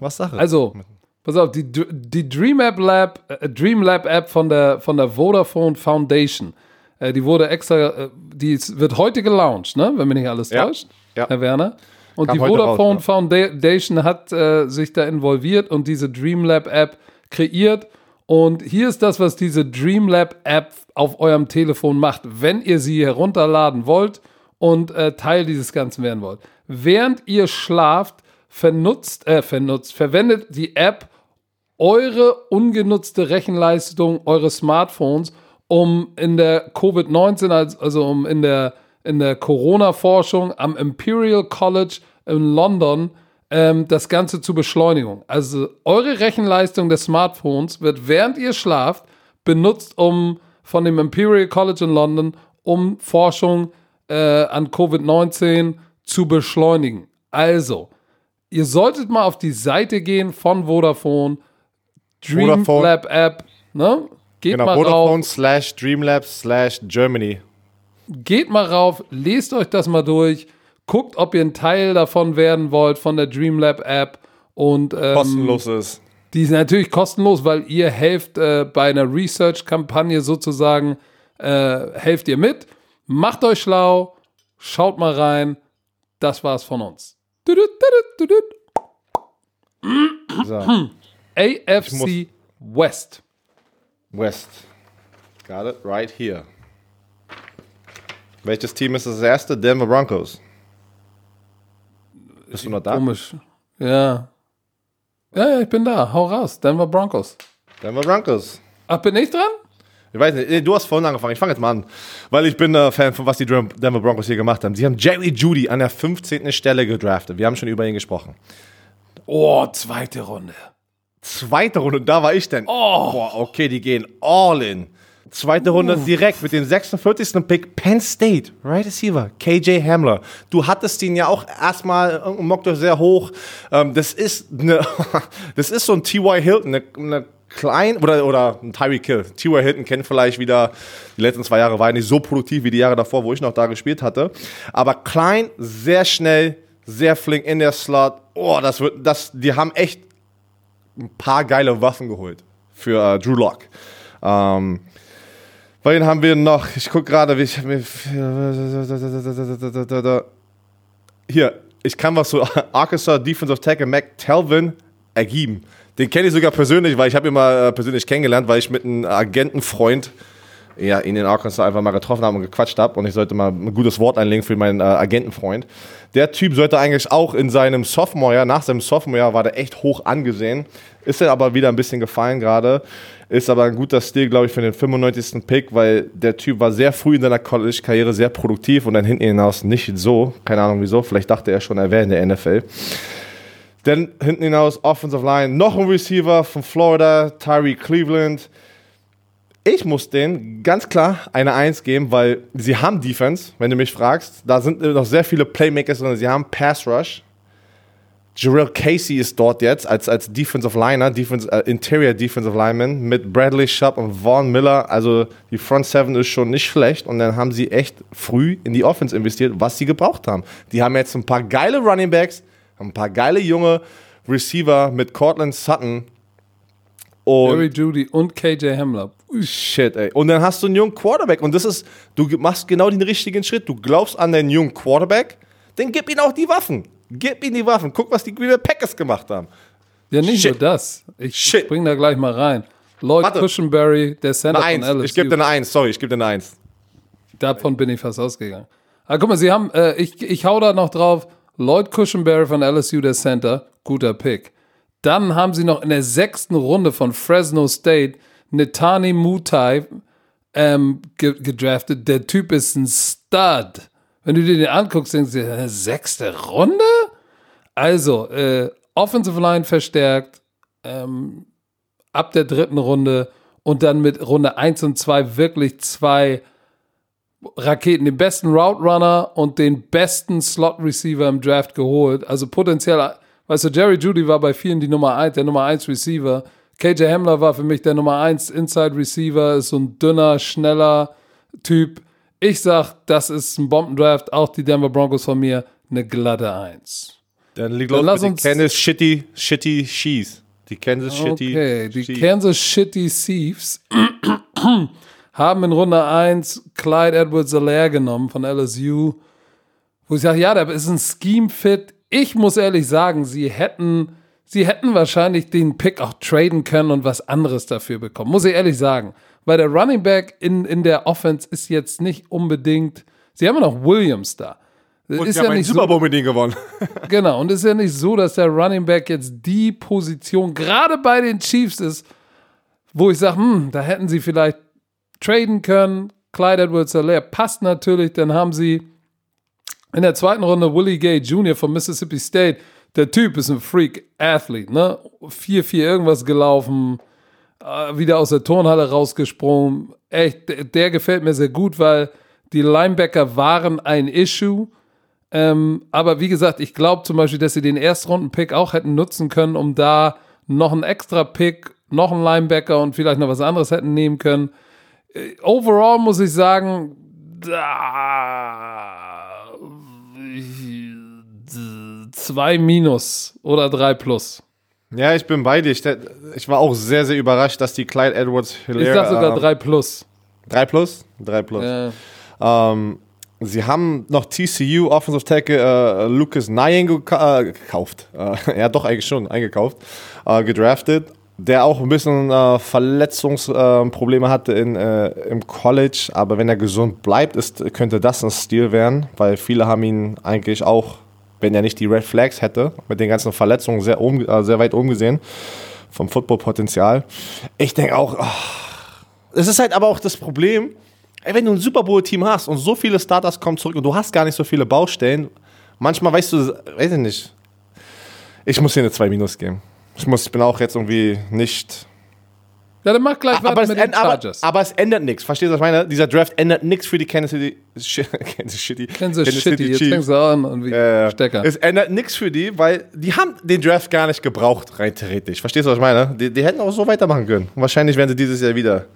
was Sache Also, pass auf, die, die Dream App Lab, äh, Dream Lab App von der, von der Vodafone Foundation, äh, die wurde extra, äh, die wird heute gelauncht, ne? wenn mich nicht alles ja. täuscht, ja. Herr Werner. Und Kam die Vodafone raus, Foundation hat äh, sich da involviert und diese Dream Lab App kreiert und hier ist das, was diese Dreamlab-App auf eurem Telefon macht, wenn ihr sie herunterladen wollt und äh, Teil dieses Ganzen werden wollt. Während ihr schlaft, vernutzt, äh, vernutzt, verwendet die App eure ungenutzte Rechenleistung eures Smartphones, um in der Covid-19, also um in der, in der Corona-Forschung am Imperial College in London ähm, das Ganze zur Beschleunigung. Also eure Rechenleistung des Smartphones wird während ihr schlaft benutzt, um von dem Imperial College in London, um Forschung äh, an Covid-19 zu beschleunigen. Also, ihr solltet mal auf die Seite gehen von Vodafone, Dreamlab App, ne? Geht genau, mal Vodafone rauf. slash Dreamlab slash Germany. Geht mal rauf, lest euch das mal durch guckt, ob ihr ein Teil davon werden wollt, von der Dreamlab App. Und, ähm, kostenlos ist. Die ist natürlich kostenlos, weil ihr helft äh, bei einer Research-Kampagne sozusagen, äh, helft ihr mit. Macht euch schlau, schaut mal rein. Das war's von uns. So. AFC West. West. Got it right here. Welches Team ist das erste? Denver Broncos. Bist du noch da? Komisch. Ja. Ja, ja, ich bin da. Hau raus. Denver Broncos. Denver Broncos. Ach, bin ich dran? Ich weiß nicht, du hast vorhin angefangen. Ich fange jetzt mal an, weil ich bin äh, Fan von was die Denver Broncos hier gemacht haben. Sie haben Jerry Judy an der 15. Stelle gedraftet. Wir haben schon über ihn gesprochen. Oh, zweite Runde. Zweite Runde, da war ich denn. Oh. Boah, okay, die gehen all in. Zweite Runde uh. direkt mit dem 46. Pick Penn State, Right Receiver, KJ Hamler. Du hattest ihn ja auch erstmal äh, Mock sehr hoch. Ähm, das ist eine, das ist so ein T.Y. Hilton, eine, eine klein oder, oder ein Tyreek Kill. T.Y. Hilton kennt vielleicht wieder, die letzten zwei Jahre war er nicht so produktiv wie die Jahre davor, wo ich noch da gespielt hatte. Aber klein, sehr schnell, sehr flink in der Slot. Oh, das wird, das, die haben echt ein paar geile Waffen geholt für äh, Drew Lock. Ähm, Wen haben wir noch? Ich gucke gerade, wie ich. Hier, ich kann was zu Arkansas Defensive Tackle Mac Telvin ergeben. Den kenne ich sogar persönlich, weil ich habe ihn mal äh, persönlich kennengelernt, weil ich mit einem Agentenfreund ja, ihn in Arkansas einfach mal getroffen habe und gequatscht habe und ich sollte mal ein gutes Wort einlegen für meinen äh, Agentenfreund. Der Typ sollte eigentlich auch in seinem Sophomore-Jahr, nach seinem Sophomore-Jahr war der echt hoch angesehen. Ist er aber wieder ein bisschen gefallen gerade. Ist aber ein guter Stil, glaube ich, für den 95. Pick, weil der Typ war sehr früh in seiner College-Karriere sehr produktiv und dann hinten hinaus nicht so. Keine Ahnung wieso. Vielleicht dachte er schon, er wäre in der NFL. Dann hinten hinaus Offensive Line, noch ein Receiver von Florida, Tyree Cleveland. Ich muss denen ganz klar eine Eins geben, weil sie haben Defense, wenn du mich fragst. Da sind noch sehr viele Playmakers drin. Sie haben Pass Rush. Jarrell Casey ist dort jetzt als, als Defensive Liner, Defense, äh, Interior Defensive Lineman mit Bradley Sharp und Vaughn Miller. Also die Front Seven ist schon nicht schlecht und dann haben sie echt früh in die Offense investiert, was sie gebraucht haben. Die haben jetzt ein paar geile Running Backs, ein paar geile junge Receiver mit Cortland Sutton. Und Jerry Judy und KJ Hamler. Shit, ey. Und dann hast du einen jungen Quarterback. Und das ist, du machst genau den richtigen Schritt. Du glaubst an den jungen Quarterback, dann gib ihm auch die Waffen. Gib ihm die Waffen. Guck, was die Green Packers gemacht haben. Ja, nicht Shit. nur das. Ich Shit. spring da gleich mal rein. Lloyd Warte. Cushenberry, der Center von LSU. Ich gebe dir eine Eins, sorry, ich gebe dir eine Eins. Davon bin ich fast ausgegangen. Aber ah, guck mal, sie haben, äh, ich, ich hau da noch drauf, Lloyd Cushenberry von LSU, der Center, guter Pick. Dann haben sie noch in der sechsten Runde von Fresno State Netani Mutai ähm, gedraftet. Der Typ ist ein Stud. Wenn du dir den anguckst, denkst du, eine sechste Runde? Also, äh, Offensive Line verstärkt, ähm, ab der dritten Runde und dann mit Runde 1 und 2 wirklich zwei Raketen, den besten Route Runner und den besten Slot Receiver im Draft geholt. Also potenziell, weißt du, Jerry Judy war bei vielen die Nummer 1, der Nummer 1 Receiver. KJ Hamler war für mich der Nummer 1 Inside Receiver, ist so ein dünner, schneller Typ. Ich sag, das ist ein Bombendraft, auch die Denver Broncos von mir, eine glatte 1. Dann liegt los lass uns Kansas Shitty, Shitty Chiefs. Die Kansas Shitty Okay, die Chiefs. Kansas Shitty Chiefs haben in Runde 1 Clyde Edwards-Alaire genommen von LSU. Wo ich sage, ja, da ist ein Scheme-Fit. Ich muss ehrlich sagen, sie hätten sie hätten wahrscheinlich den Pick auch traden können und was anderes dafür bekommen. Muss ich ehrlich sagen. Weil der Running Back in, in der Offense ist jetzt nicht unbedingt. Sie haben ja noch Williams da. Und ist sie ja haben nicht Super Bowl so, mit denen gewonnen. genau, und es ist ja nicht so, dass der Running Back jetzt die Position gerade bei den Chiefs ist, wo ich sage, hm, da hätten sie vielleicht traden können. Clyde edwards alaire passt natürlich, dann haben sie in der zweiten Runde Willie Gay Jr. von Mississippi State der Typ ist ein Freak-Athlet, ne? 4-4 irgendwas gelaufen, wieder aus der Turnhalle rausgesprungen. Echt, der, der, gefällt mir sehr gut, weil die Linebacker waren ein Issue. Ähm, aber wie gesagt, ich glaube zum Beispiel, dass sie den Erstrunden-Pick auch hätten nutzen können, um da noch einen extra Pick, noch einen Linebacker und vielleicht noch was anderes hätten nehmen können. Äh, overall muss ich sagen, da, zwei minus oder drei plus. Ja, ich bin bei dir. Ich, ich war auch sehr, sehr überrascht, dass die Clyde Edwards Hilaire, Ich sag sogar äh, drei plus. Drei plus? Drei plus. Ja. Ähm, sie haben noch TCU Offensive Tackle äh, Lucas Nyan geka äh, gekauft. Äh, ja, doch eigentlich schon eingekauft, äh, gedraftet. Der auch ein bisschen äh, Verletzungsprobleme hatte in, im College, aber wenn er gesund bleibt, ist, könnte das ein Stil werden, weil viele haben ihn eigentlich auch wenn er nicht die Red Flags hätte, mit den ganzen Verletzungen sehr, um, äh, sehr weit umgesehen vom Footballpotenzial. Ich denke auch, es ist halt aber auch das Problem, ey, wenn du ein Super Bowl-Team hast und so viele Starters kommen zurück und du hast gar nicht so viele Baustellen, manchmal weißt du, weiß ich nicht, ich muss hier eine 2 Minus geben. Ich, muss, ich bin auch jetzt irgendwie nicht Ja, dann mach gleich aber, weiter es, mit den änd- aber, Chargers. aber es ändert nichts. Verstehst du, was ich meine? Dieser Draft ändert nichts für die Kansas City, Kansas City, Kansas City, jetzt fängst du an und wie Äh, Stecker. Es ändert nichts für die, weil die haben den Draft gar nicht gebraucht, rein theoretisch. Verstehst du, was ich meine? Die, die hätten auch so weitermachen können. Und wahrscheinlich werden sie dieses Jahr wieder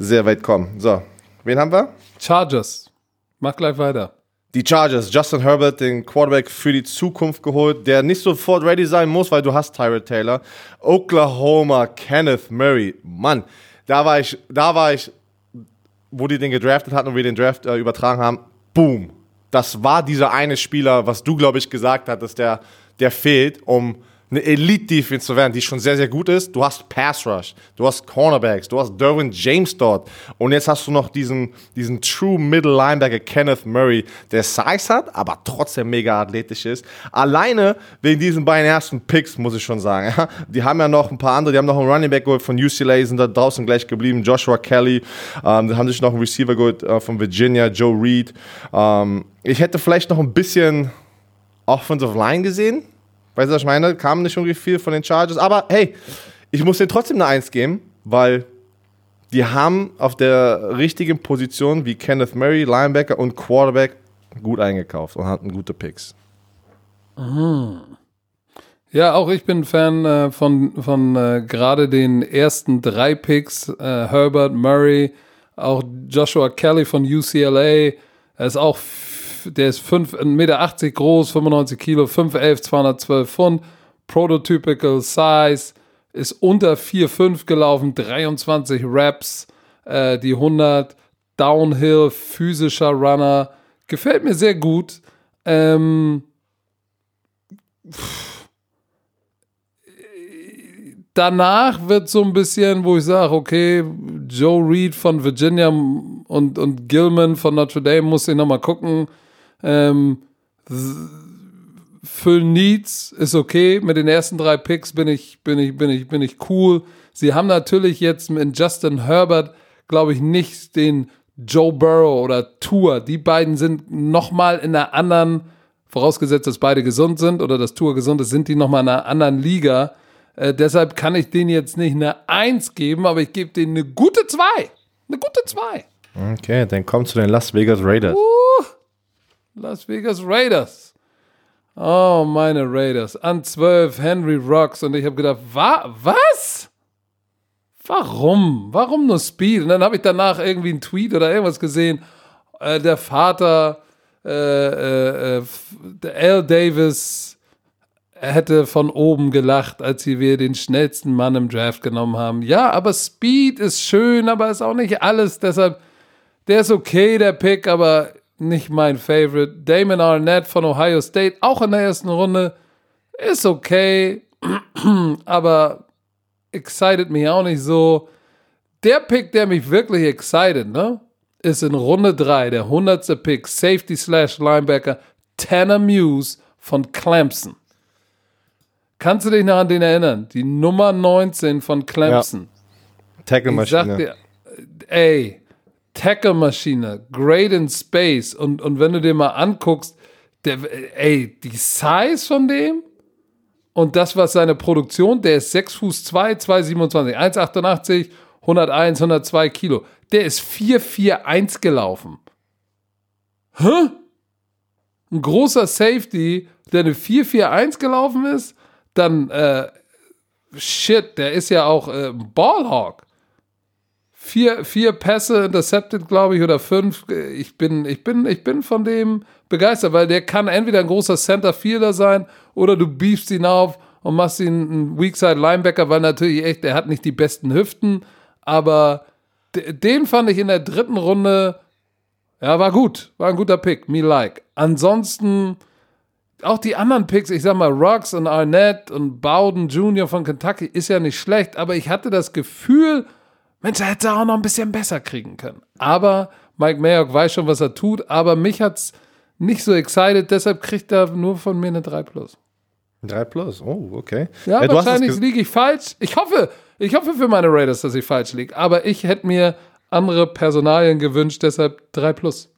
sehr weit kommen. So, wen haben wir? Chargers. Mach gleich weiter. Die Chargers, Justin Herbert, den Quarterback für die Zukunft geholt, der nicht sofort ready sein muss, weil du hast Tyrod Taylor. Oklahoma, Kenneth Murray. Mann, da war ich, da war ich, wo die den gedraftet hatten und wir den Draft äh, übertragen haben. Boom. Das war dieser eine Spieler, was du, glaube ich, gesagt hattest, der, der fehlt, um eine Elite-Defense zu werden, die schon sehr, sehr gut ist. Du hast Pass Rush, du hast Cornerbacks, du hast Derwin James dort. Und jetzt hast du noch diesen, diesen True Middle Linebacker Kenneth Murray, der Size hat, aber trotzdem mega athletisch ist. Alleine wegen diesen beiden ersten Picks, muss ich schon sagen. Die haben ja noch ein paar andere, die haben noch einen Running Back geholt von UCLA, sind da draußen gleich geblieben. Joshua Kelly, ähm, die haben sich noch einen Receiver geholt äh, von Virginia, Joe Reed. Ähm, ich hätte vielleicht noch ein bisschen Offensive Line gesehen. Weißt du, was ich meine? Kam nicht irgendwie viel von den Chargers. Aber hey, ich muss denen trotzdem eine Eins geben, weil die haben auf der richtigen Position wie Kenneth Murray, Linebacker und Quarterback gut eingekauft und hatten gute Picks. Ja, auch ich bin Fan äh, von, von äh, gerade den ersten drei Picks. Äh, Herbert, Murray, auch Joshua Kelly von UCLA. Er ist auch, der ist 1,80 Meter groß, 95 Kilo, 5'11, 212 Pfund. Prototypical Size. Ist unter 4,5 gelaufen, 23 Reps, äh, die 100. Downhill, physischer Runner. Gefällt mir sehr gut. Ähm, danach wird so ein bisschen, wo ich sage, okay, Joe Reed von Virginia und, und Gilman von Notre Dame muss ich nochmal gucken. Ähm, Phil Needs ist okay. Mit den ersten drei Picks bin ich, bin ich, bin ich, bin ich cool. Sie haben natürlich jetzt mit Justin Herbert, glaube ich, nicht den Joe Burrow oder Tour. Die beiden sind nochmal in einer anderen, vorausgesetzt, dass beide gesund sind oder dass Tour gesund ist, sind die nochmal in einer anderen Liga. Äh, deshalb kann ich denen jetzt nicht eine Eins geben, aber ich gebe denen eine gute Zwei. Eine gute Zwei. Okay, dann kommt zu den Las Vegas Raiders. Las Vegas Raiders. Oh, meine Raiders. An 12 Henry Rocks. Und ich habe gedacht, wa was? Warum? Warum nur Speed? Und dann habe ich danach irgendwie einen Tweet oder irgendwas gesehen. Äh, der Vater, äh, äh, äh, Al Davis, hätte von oben gelacht, als sie wir den schnellsten Mann im Draft genommen haben. Ja, aber Speed ist schön, aber ist auch nicht alles. Deshalb, der ist okay, der Pick, aber nicht mein Favorite. Damon Arnett von Ohio State, auch in der ersten Runde, ist okay, aber excited mich auch nicht so. Der Pick, der mich wirklich excited, ne, ist in Runde 3, der 100. Pick, Safety slash Linebacker, Tanner Muse von Clemson. Kannst du dich noch an den erinnern? Die Nummer 19 von Clemson. Sag Tackle-Maschine. ey, Tackle-Maschine, great in Space und, und wenn du dir mal anguckst, der, ey, die Size von dem und das, was seine Produktion, der ist 6 Fuß 2, 227, 1,88, 101, 102 Kilo. Der ist 4,41 gelaufen. Hä? Ein großer Safety, der eine 4,41 gelaufen ist, dann, äh, shit, der ist ja auch äh, Ballhawk. Vier, vier Pässe intercepted, glaube ich, oder fünf. Ich bin, ich, bin, ich bin von dem begeistert, weil der kann entweder ein großer Center Fielder sein oder du beefst ihn auf und machst ihn einen Weakside Linebacker, weil natürlich echt, der hat nicht die besten Hüften, aber de- den fand ich in der dritten Runde, ja, war gut, war ein guter Pick, me like. Ansonsten, auch die anderen Picks, ich sag mal, Rocks und Arnett und Bowden Jr. von Kentucky ist ja nicht schlecht, aber ich hatte das Gefühl, Mensch, er hätte auch noch ein bisschen besser kriegen können. Aber Mike Mayock weiß schon, was er tut, aber mich hat's nicht so excited, deshalb kriegt er nur von mir eine 3 Plus. 3 plus, oh, okay. Ja, Äh, wahrscheinlich liege ich falsch. Ich hoffe, ich hoffe für meine Raiders, dass ich falsch liege, aber ich hätte mir andere Personalien gewünscht, deshalb 3 Plus.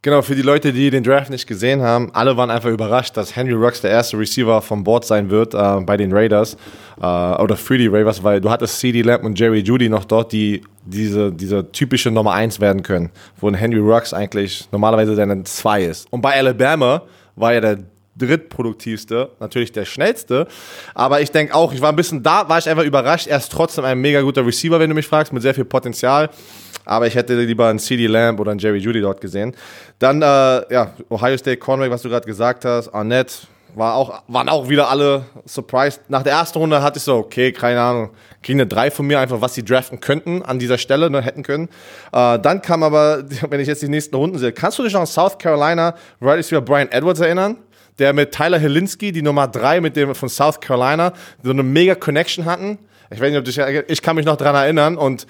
Genau, für die Leute, die den Draft nicht gesehen haben, alle waren einfach überrascht, dass Henry Rux der erste Receiver vom Board sein wird äh, bei den Raiders äh, oder für die Raiders, weil du hattest CD Lamb und Jerry Judy noch dort, die diese, diese typische Nummer 1 werden können, wo ein Henry Rux eigentlich normalerweise deine 2 ist. Und bei Alabama war ja der drittproduktivste, natürlich der schnellste. Aber ich denke auch, ich war ein bisschen da, war ich einfach überrascht. Er ist trotzdem ein mega guter Receiver, wenn du mich fragst, mit sehr viel Potenzial. Aber ich hätte lieber einen CD Lamb oder einen Jerry Judy dort gesehen. Dann, äh, ja, Ohio State Conway, was du gerade gesagt hast, Arnett, war auch, waren auch wieder alle surprised. Nach der ersten Runde hatte ich so, okay, keine Ahnung, kriegen eine 3 von mir, einfach was sie draften könnten an dieser Stelle, ne, hätten können. Äh, dann kam aber, wenn ich jetzt die nächsten Runden sehe, kannst du dich noch an South Carolina, ist wieder Brian Edwards erinnern? Der mit Tyler Helinski, die Nummer 3 mit dem von South Carolina, so eine mega Connection hatten. Ich weiß nicht, ob du dich, ich kann mich noch dran erinnern und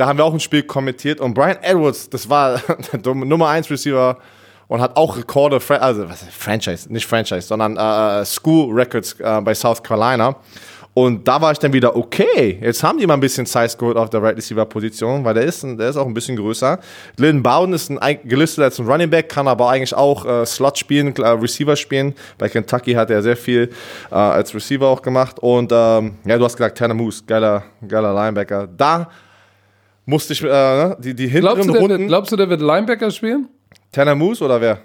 da haben wir auch ein Spiel kommentiert und Brian Edwards, das war der Nummer 1 Receiver und hat auch Rekorde, also was Franchise, nicht Franchise, sondern äh, School Records äh, bei South Carolina. Und da war ich dann wieder, okay, jetzt haben die mal ein bisschen Size geholt auf der Right Receiver Position, weil der ist, der ist auch ein bisschen größer. Lynn Bowden ist ein, gelistet als ein Running Back, kann aber eigentlich auch äh, Slot spielen, äh, Receiver spielen. Bei Kentucky hat er sehr viel äh, als Receiver auch gemacht. Und ähm, ja, du hast gesagt, Tanner Moose, geiler, geiler Linebacker. Da musste ich äh, ne, die, die hinteren glaubst du, Runden. Wird, glaubst du, der wird Linebacker spielen? Tanner Moose oder wer?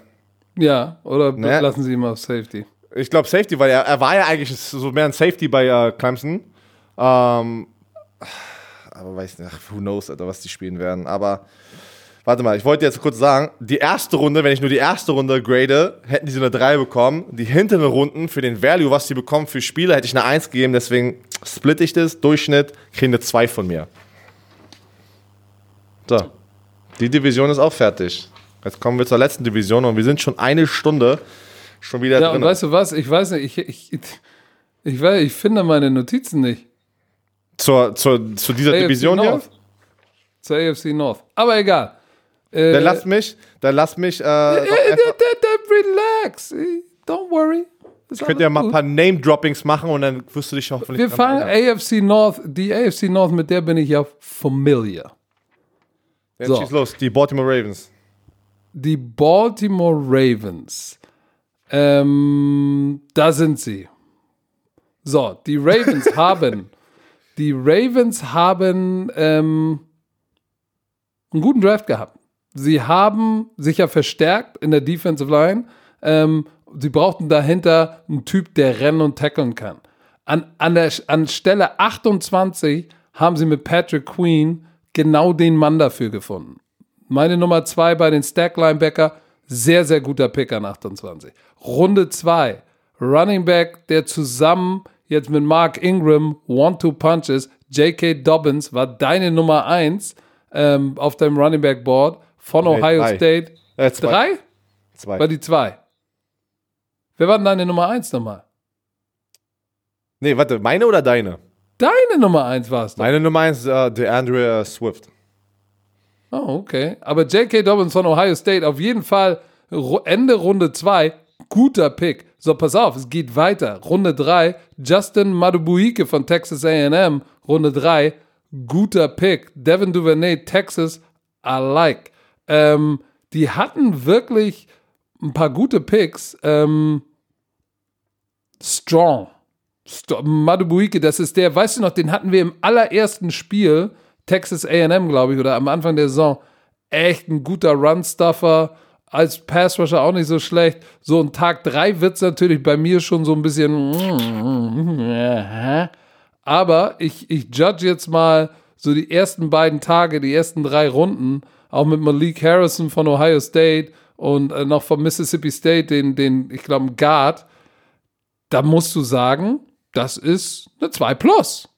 Ja, oder naja. lassen sie ihn auf Safety? Ich glaube Safety, weil er, er war ja eigentlich so mehr ein Safety bei äh, Clemson. Ähm, aber weiß nicht, who knows, Alter, was die spielen werden. Aber warte mal, ich wollte jetzt kurz sagen, die erste Runde, wenn ich nur die erste Runde grade, hätten die so eine 3 bekommen. Die hinteren Runden für den Value, was die bekommen für Spieler, hätte ich eine 1 gegeben. Deswegen splitte ich das, Durchschnitt, kriegen eine 2 von mir. So, die Division ist auch fertig. Jetzt kommen wir zur letzten Division und wir sind schon eine Stunde schon wieder Ja, drin. und weißt du was? Ich weiß nicht, ich, ich, ich, weiß, ich finde meine Notizen nicht. zur, zur, zu dieser AFC Division hier? North. Zur AFC North. Aber egal. Äh, Dann lass mich, dann lass mich, äh, äh, relax. Don't worry. Ist könnt ihr alles mal ein paar Name-Droppings machen und dann wirst du dich hoffentlich Wir fangen. AFC North, die AFC North, mit der bin ich ja familiar. Dann so. schieß los, die Baltimore Ravens. Die Baltimore Ravens. Ähm, da sind sie. So, die Ravens haben, die Ravens haben ähm, einen guten Draft gehabt. Sie haben sich ja verstärkt in der Defensive Line. Ähm, sie brauchten dahinter einen Typ, der rennen und tackeln kann. An, an, der, an Stelle 28 haben sie mit Patrick Queen genau den Mann dafür gefunden. Meine Nummer zwei bei den Stack Linebacker, sehr, sehr guter Pick an 28. Runde zwei, Running Back, der zusammen jetzt mit Mark Ingram One-Two-Punches, J.K. Dobbins war deine Nummer eins ähm, auf deinem Running Back Board von Nee, Ohio drei. State. Äh, zwei. Drei? Zwei. War die zwei. Wer war denn deine Nummer eins nochmal? Nee, warte, meine oder deine? Deine Nummer eins war es doch. Meine Nummer eins, äh, DeAndre Swift. Oh, okay. Aber J.K. Dobbins von Ohio State auf jeden Fall Ende Runde 2, guter Pick. So, pass auf, es geht weiter. Runde 3, Justin Madubuike von Texas A&M, Runde 3, guter Pick. Devin Duvernay, Texas, I like. Ähm, die hatten wirklich ein paar gute Picks. Ähm, strong. Madubuike, das ist der, weißt du noch, den hatten wir im allerersten Spiel, Texas AM, glaube ich, oder am Anfang der Saison. Echt ein guter Run-Stuffer, als Pass-Rusher auch nicht so schlecht. So, und Tag 3 wird es natürlich bei mir schon so ein bisschen. Aber ich, ich judge jetzt mal so die ersten beiden Tage, die ersten drei Runden, auch mit Malik Harrison von Ohio State und äh, noch von Mississippi State, den, den ich glaube, Guard. Da musst du sagen, das ist eine 2 Plus.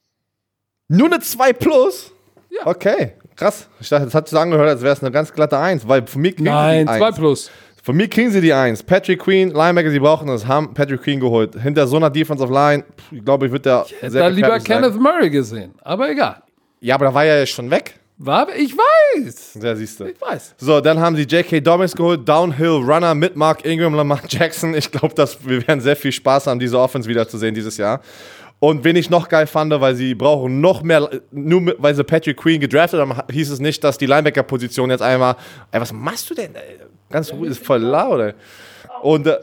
Nur eine 2 plus? Ja. Okay, krass. Ich dachte, das hat sich angehört, als wäre es eine ganz glatte 1, weil von mir kriegen Nein, sie die 2 1. Plus. Von mir kriegen sie die 1. Patrick Queen, Linebacker, sie brauchen das, haben Patrick Queen geholt. Hinter so einer Defensive Line, pff, ich glaube, ich würde da Hätte sehr da lieber sein. Kenneth Murray gesehen. Aber egal. Ja, aber da war er ja schon weg. War, ich weiß. Ja, siehst du. Ich weiß. So, dann haben sie J.K. Dobbins geholt, Downhill Runner mit Mark Ingram, Lamar Jackson. Ich glaube, dass wir werden sehr viel Spaß haben, diese Offense wiederzusehen dieses Jahr. Und wen ich noch geil fand, weil sie brauchen noch mehr, nur weil sie Patrick Queen gedraftet haben, hieß es nicht, dass die Linebacker-Position jetzt einmal, ey, was machst du denn? ey? Ganz ruhig, ist voll laut, ey. Und äh,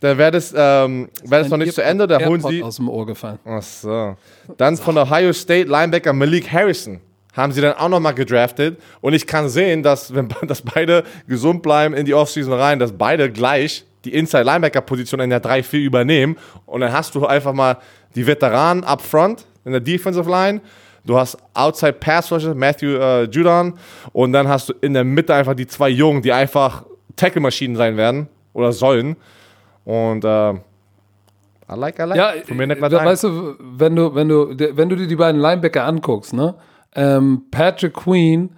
dann wäre das, ähm, wär das noch nicht zu Ende, da holen sie. aus dem Ohr gefallen. Ach so. Dann von Ohio State Linebacker Malik Harrison haben sie dann auch nochmal gedraftet. Und ich kann sehen, dass, wenn dass beide gesund bleiben in die Offseason rein, dass beide gleich die Inside-Linebacker-Position in der 3-4 übernehmen. Und dann hast du einfach mal die Veteranen up front in der Defensive Line. Du hast Outside Pass Rusher, Matthew äh, Judon. Und dann hast du in der Mitte einfach die zwei Jungen, die einfach Tackle-Maschinen sein werden oder sollen. Und äh, I like, I like. Ja, weißt du, wenn du, wenn du, wenn du dir die beiden Linebacker anguckst, ne? Ähm, Patrick Queen,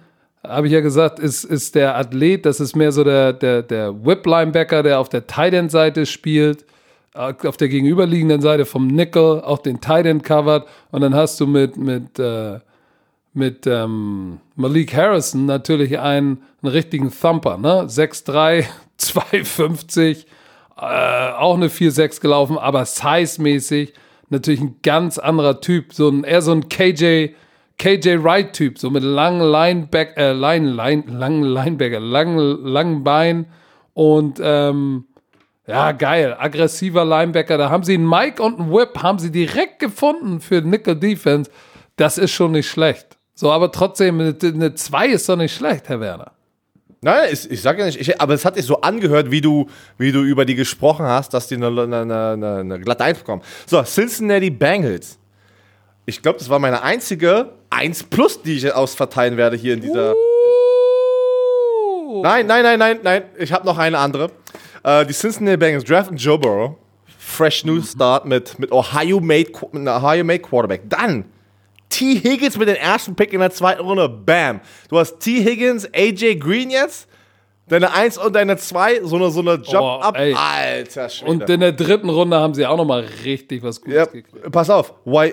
habe ich ja gesagt, ist, ist der Athlet, das ist mehr so der, der, der Whip-Linebacker, der auf der Tight End-Seite spielt, äh, auf der gegenüberliegenden Seite vom Nickel, auch den Tight End covert. Und dann hast du mit, mit, äh, mit ähm, Malik Harrison natürlich einen, einen richtigen Thumper, ne? 6'3, 250, äh, auch eine 4'6 gelaufen, aber size-mäßig natürlich ein ganz anderer Typ, so ein, eher so ein KJ, KJ Wright-Typ, so mit langen Lineback, äh, Line, Line, langen Linebacker, langen, langen Bein und ähm, ja, geil, aggressiver Linebacker. Da haben sie einen Mike und einen Whip, haben sie direkt gefunden für Nickel Defense. Das ist schon nicht schlecht. So, aber trotzdem, eine 2 ist doch nicht schlecht, Herr Werner. Nein, ich, ich sage ja nicht, ich, aber es hat sich so angehört, wie du, wie du über die gesprochen hast, dass die eine, eine, eine, eine glatte 1 bekommen. So, Cincinnati Bengals. Ich glaube, das war meine einzige 1 Plus, die ich ausverteilen werde hier in dieser. Uh. Nein, nein, nein, nein, nein. Ich habe noch eine andere. Uh, die Cincinnati Bengals draften Joe Burrow. Fresh New Start mit, mit Ohio-Made Ohio -made Quarterback. Dann T. Higgins mit dem ersten Pick in der zweiten Runde. Bam. Du hast T. Higgins, AJ Green jetzt. Deine 1 und deine 2, so eine, so eine Jump-Up. Oh, Alter Schwede. Und in der dritten Runde haben sie auch nochmal richtig was Gutes ja, gekriegt. Pass auf. Why,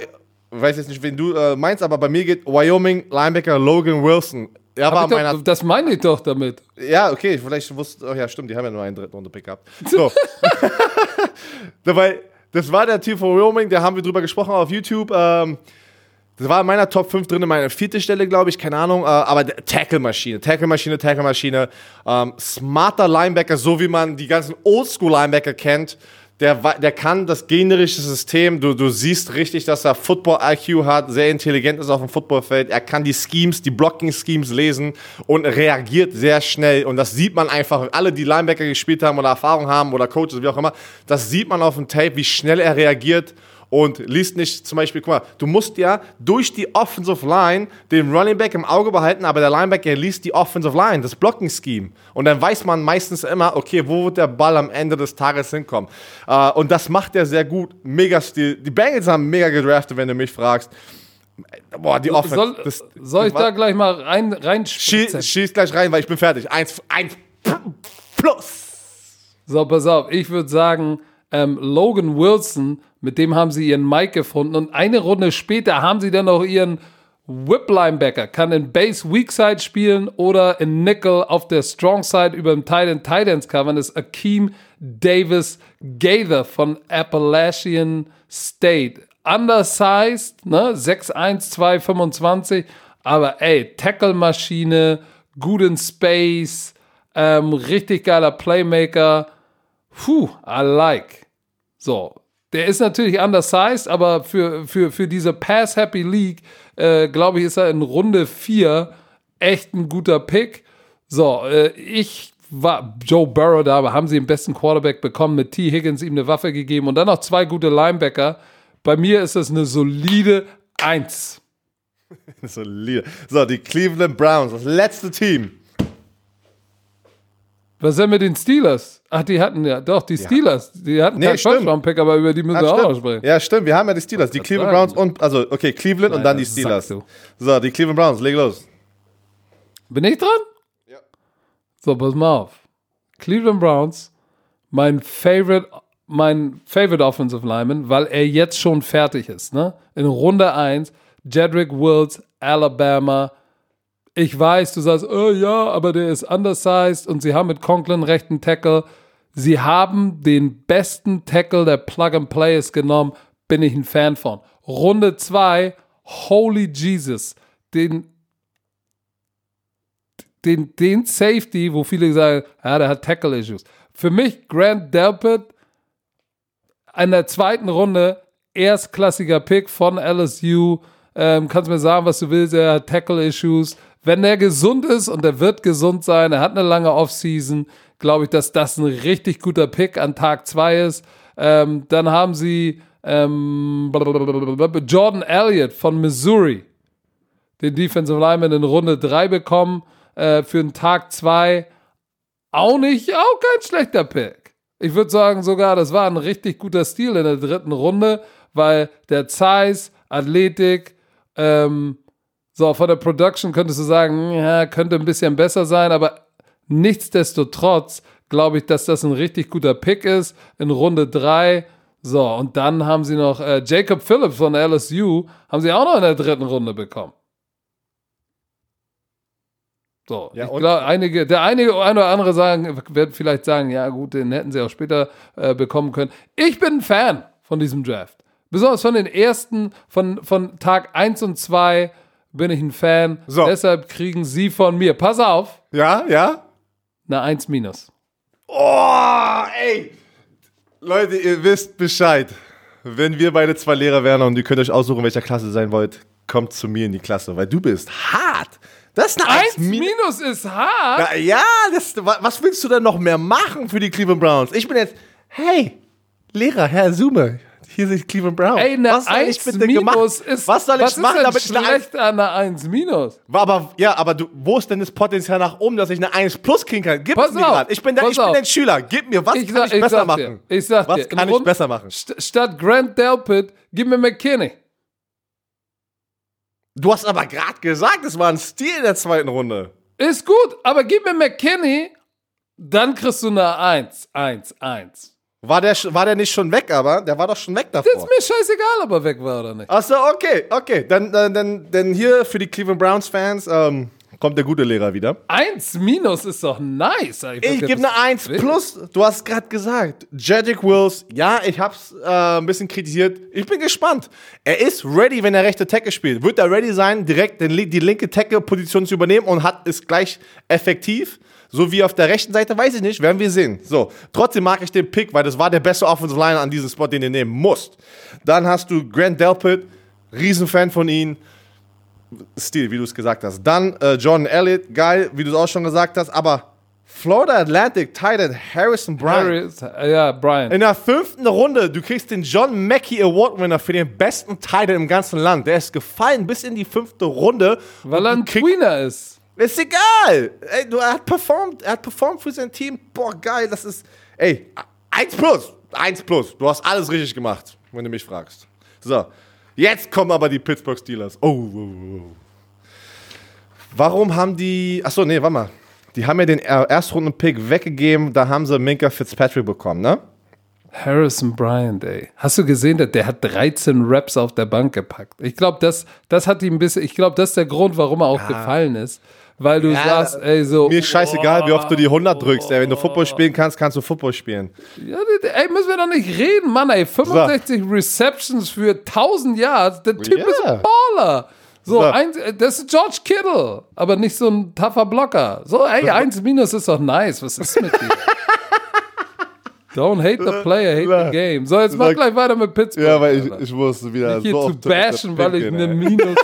weiß jetzt nicht, wen du äh, meinst, aber bei mir geht Wyoming Linebacker Logan Wilson. Ja, war meiner, doch, das meine ich doch damit. Ja, okay, vielleicht wusste, oh ja, stimmt, die haben ja nur einen dritten Runde Pick gehabt. So. Dabei, das war der Typ von Wyoming, da haben wir drüber gesprochen auf YouTube. Ähm, das war in meiner Top 5 drin, in meiner vierten Stelle, glaube ich, keine Ahnung. Äh, aber Tackle-Maschine, Tackle-Maschine, Tackle-Maschine. Ähm, smarter Linebacker, so wie man die ganzen Oldschool-Linebacker kennt der, der kann das generische System, du, du siehst richtig, dass er Football-IQ hat, sehr intelligent ist auf dem Footballfeld, er kann die Schemes, die Blocking-Schemes lesen und reagiert sehr schnell. Und das sieht man einfach, alle, die Linebacker gespielt haben oder Erfahrung haben oder Coaches, wie auch immer, das sieht man auf dem Tape, wie schnell er reagiert und liest nicht zum Beispiel, guck mal, du musst ja durch die Offensive Line den Running Back im Auge behalten, aber der Linebacker liest die Offensive Line, das Blocking Scheme. Und dann weiß man meistens immer, okay, wo wird der Ball am Ende des Tages hinkommen. Uh, und das macht er sehr gut. Mega Stil. Die Bengals haben mega gedraftet, wenn du mich fragst. Boah, die Offense. Soll, das, soll ich da gleich mal rein, rein schieß, schieß gleich rein, weil ich bin fertig. Eins, eins plus. So, pass auf. Ich würde sagen, ähm, Logan Wilson, mit dem haben sie ihren Mike gefunden und eine Runde später haben sie dann noch ihren Whip Linebacker, kann in Base Weak Side spielen oder in Nickel auf der Strong Side über dem Titan Titans covern, ist Akeem Davis Gaither von Appalachian State. Undersized, ne, 6'1, 225, aber ey, Tackle-Maschine, gut in Space, ähm, richtig geiler Playmaker, Puh, I like. So, der ist natürlich undersized, aber für, für, für diese Pass-Happy League, äh, glaube ich, ist er in Runde 4 echt ein guter Pick. So, äh, ich war Joe Burrow da, aber haben sie den besten Quarterback bekommen, mit T. Higgins ihm eine Waffe gegeben und dann noch zwei gute Linebacker. Bei mir ist das eine solide 1. solide. So, die Cleveland Browns, das letzte Team. Was ist denn mit den Steelers? Ach, die hatten ja, doch, die Steelers. Die hatten nee, keinen First-Round-Pick, aber über die müssen wir auch noch sprechen. Ja, stimmt, wir haben ja die Steelers. Die Cleveland Browns und, also, okay, Cleveland Nein, und dann die Steelers. So, die Cleveland Browns, leg los. Bin ich dran? Ja. So, pass mal auf. Cleveland Browns, mein Favorite, mein Favorite Offensive Lineman, weil er jetzt schon fertig ist, ne? In Runde 1, Jedrick Wills, Alabama, ich weiß, du sagst, oh ja, aber der ist undersized und sie haben mit Conklin rechten Tackle. Sie haben den besten Tackle der Plug and Plays genommen, bin ich ein Fan von. Runde 2, Holy Jesus, den den, den Safety, wo viele sagen, ja, der hat Tackle-Issues. Für mich Grant Delpit in der zweiten Runde erstklassiger Pick von LSU. Ähm, kannst mir sagen, was du willst, er hat Tackle-Issues. Wenn er gesund ist und er wird gesund sein, er hat eine lange Offseason, glaube ich, dass das ein richtig guter Pick an Tag 2 ist. Ähm, dann haben sie ähm, Jordan Elliott von Missouri, den Defensive Lineman in Runde 3 bekommen äh, für den Tag 2. Auch nicht, auch kein schlechter Pick. Ich würde sagen sogar, das war ein richtig guter Stil in der dritten Runde, weil der Size, Athletik, ähm, so von der Production könntest du sagen, ja, könnte ein bisschen besser sein, aber nichtsdestotrotz glaube ich, dass das ein richtig guter Pick ist in Runde 3. So, und dann haben sie noch äh, Jacob Phillips von LSU, haben sie auch noch in der dritten Runde bekommen. So, ja, ich glaube, einige, der einige eine oder andere sagen, werden vielleicht sagen, ja gut, den hätten sie auch später äh, bekommen können. Ich bin ein Fan von diesem Draft. Besonders von den ersten, von, von Tag 1 und 2 bin ich ein Fan. So. Deshalb kriegen sie von mir, pass auf. Ja, ja. Eine 1 minus. Oh, ey. Leute, ihr wisst Bescheid. Wenn wir beide zwei Lehrer wären und ihr könnt euch aussuchen, welcher Klasse ihr sein wollt, kommt zu mir in die Klasse, weil du bist hart. Das ist eine 1 minus ist hart. Na, ja, das, was willst du denn noch mehr machen für die Cleveland Browns? Ich bin jetzt, hey, Lehrer, Herr Zume, hier sind Cleveland Browns. Ey, eine was soll 1 ich bitte minus ist, was soll ich machen, damit ich eine schlecht an einer 1 minus? Aber, ja, aber du, wo ist denn das Potenzial nach oben, dass ich eine 1 plus kriegen kann? Gib pass es mir gerade. Ich bin der, ich bin der Schüler. Gib mir, was ich kann sag, ich besser machen? Dir, ich sag was dir, kann ich Grund, besser machen? St statt Grant Delpit, gib mir McKinney. Du hast aber gerade gesagt, es war ein Stil in der zweiten Runde. Ist gut, aber gib mir McKinney, dann kriegst du eine 1, 1, 1. War der, war der nicht schon weg, aber? Der war doch schon weg davor. Das ist mir scheißegal, ob er weg war oder nicht. Achso, okay, okay. Dann, dann, dann, dann hier für die Cleveland Browns-Fans ähm, kommt der gute Lehrer wieder. 1 minus ist doch nice. Ich, ich gebe eine 1 plus. Du hast gerade gesagt, Jedrick Wills, ja, ich hab's äh, ein bisschen kritisiert. Ich bin gespannt. Er ist ready, wenn er rechte Tackle spielt. Wird er ready sein, direkt die linke Tackle-Position zu übernehmen und hat ist gleich effektiv? So wie auf der rechten Seite, weiß ich nicht, werden wir sehen. So, trotzdem mag ich den Pick, weil das war der beste Offensive Liner an diesem Spot, den ihr nehmen musst. Dann hast du Grant Delpit, Riesenfan von ihm. Stil, wie du es gesagt hast. Dann äh, Jordan Elliott, geil, wie du es auch schon gesagt hast, aber Florida Atlantic Titan Harrison Bryant. Harris, ja, Bryant. In der fünften Runde, du kriegst den John Mackey Award Winner für den besten Titan im ganzen Land. Der ist gefallen bis in die fünfte Runde. Weil er ein Tweener ist. Ist egal. Ey, du, er hat performt, er hat performt für sein Team. Boah, geil, das ist, ey, 1 plus, 1 plus. Du hast alles richtig gemacht, wenn du mich fragst. So, Jetzt kommen aber die Pittsburgh Steelers. Oh, oh, oh. Warum haben die. Achso, nee, warte mal. Die haben ja den Erstrunden-Pick weggegeben, da haben sie Minka Fitzpatrick bekommen, ne? Harrison Bryant, ey. Hast du gesehen, der hat 13 Raps auf der Bank gepackt? Ich glaube, das, das hat ihm ein bisschen, ich glaube, das ist der Grund, warum er auch ja. gefallen ist weil du ja, sagst, ey, so. Mir ist scheißegal, wie oft du die 100 drückst, ey. Wenn du Football spielen kannst, kannst du Football spielen. Ja, ey, müssen wir doch nicht reden, Mann, ey. 65 so. Receptions für 1000 Yards. Der Typ yeah. ist ein Baller. So, so. Ein, das ist George Kittle, aber nicht so ein tougher Blocker. So, ey, 1 minus ist doch nice. Was ist mit dir? Don't hate the player, hate the game. So, jetzt mach gleich weiter mit Pittsburgh. Ja, weil ich, ich wusste wieder nicht hier so zu bashen, weil ich eine Minus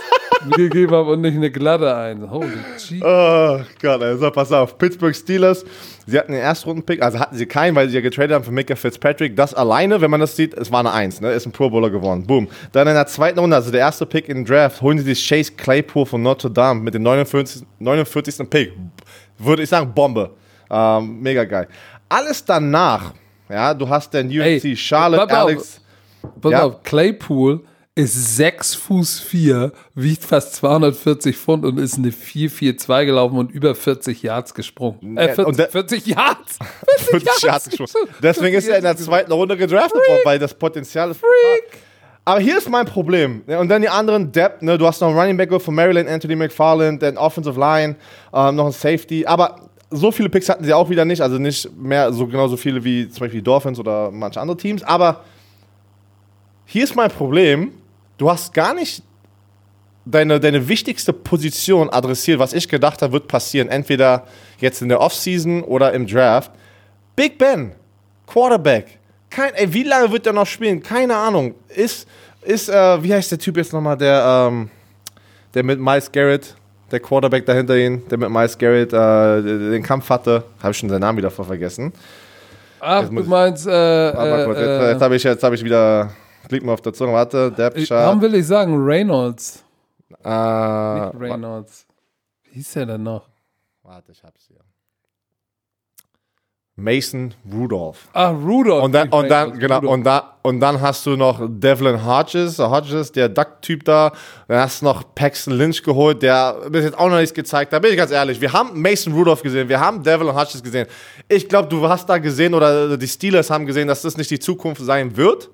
gegeben habe und nicht eine glatte ein. Holy shit. Oh Gott, also pass auf. Pittsburgh Steelers, sie hatten den Erstrunden-Pick, also hatten sie keinen, weil sie ja getradet haben für Micah Fitzpatrick. Das alleine, wenn man das sieht, es war eine Eins, ne? Ist ein Pro Bowler geworden. Boom. Dann in der zweiten Runde, also der erste Pick in den Draft, holen sie sich Chase Claypool von Notre Dame mit dem 49. 49. Pick. Würde ich sagen, Bombe. Ähm, mega geil. Alles danach ja, du hast den Ey, Charlotte Alex. Pass ja. auf, Claypool ist 6 Fuß 4, wiegt fast 240 Pfund und ist eine 4-4-2 gelaufen und über 40 Yards gesprungen. Äh, 40, der, 40 Yards! 40, 40 Yards gesprungen. Deswegen ist er in der zweiten Runde gedraftet worden, weil das Potenzial ist. Freak! Aber hier ist mein Problem. Und dann die anderen Depth, ne? Du hast noch einen Running Back von Maryland, Anthony McFarland, dann Offensive Line, ähm, noch ein Safety. Aber so viele Picks hatten sie auch wieder nicht, also nicht mehr so genauso viele wie zum Beispiel die Dolphins oder manche andere Teams. Aber hier ist mein Problem: Du hast gar nicht deine, deine wichtigste Position adressiert, was ich gedacht habe, wird passieren. Entweder jetzt in der Offseason oder im Draft. Big Ben, Quarterback. Kein, ey, wie lange wird er noch spielen? Keine Ahnung. Ist, ist äh, wie heißt der Typ jetzt nochmal, der, ähm, der mit Miles Garrett, der Quarterback dahinter ihn, der mit Miles Garrett äh, den Kampf hatte. Habe ich schon seinen Namen wieder vergessen. Ach, Jetzt du meinst, äh, Aber gut, jetzt, äh, jetzt habe ich, jetzt hab ich wieder, liegt mir auf der Zunge, warte, Depth Chart. warum will ich sagen Reynolds? Äh, Nicht Reynolds. Wie hieß der denn noch? Warte, ich hab's hier. Mason Rudolph. Ah, Rudolph. Und dann, und dann, genau, Rudolph. und, da, und dann hast du noch Devlin Hodges, Hodges, der Duck-Typ da. Dann hast du noch Paxton Lynch geholt, der bis jetzt auch noch nichts gezeigt hat. Bin ich ganz ehrlich. Wir haben Mason Rudolph gesehen, wir haben Devlin Hodges gesehen. Ich glaube, du hast da gesehen oder die Steelers haben gesehen, dass das nicht die Zukunft sein wird.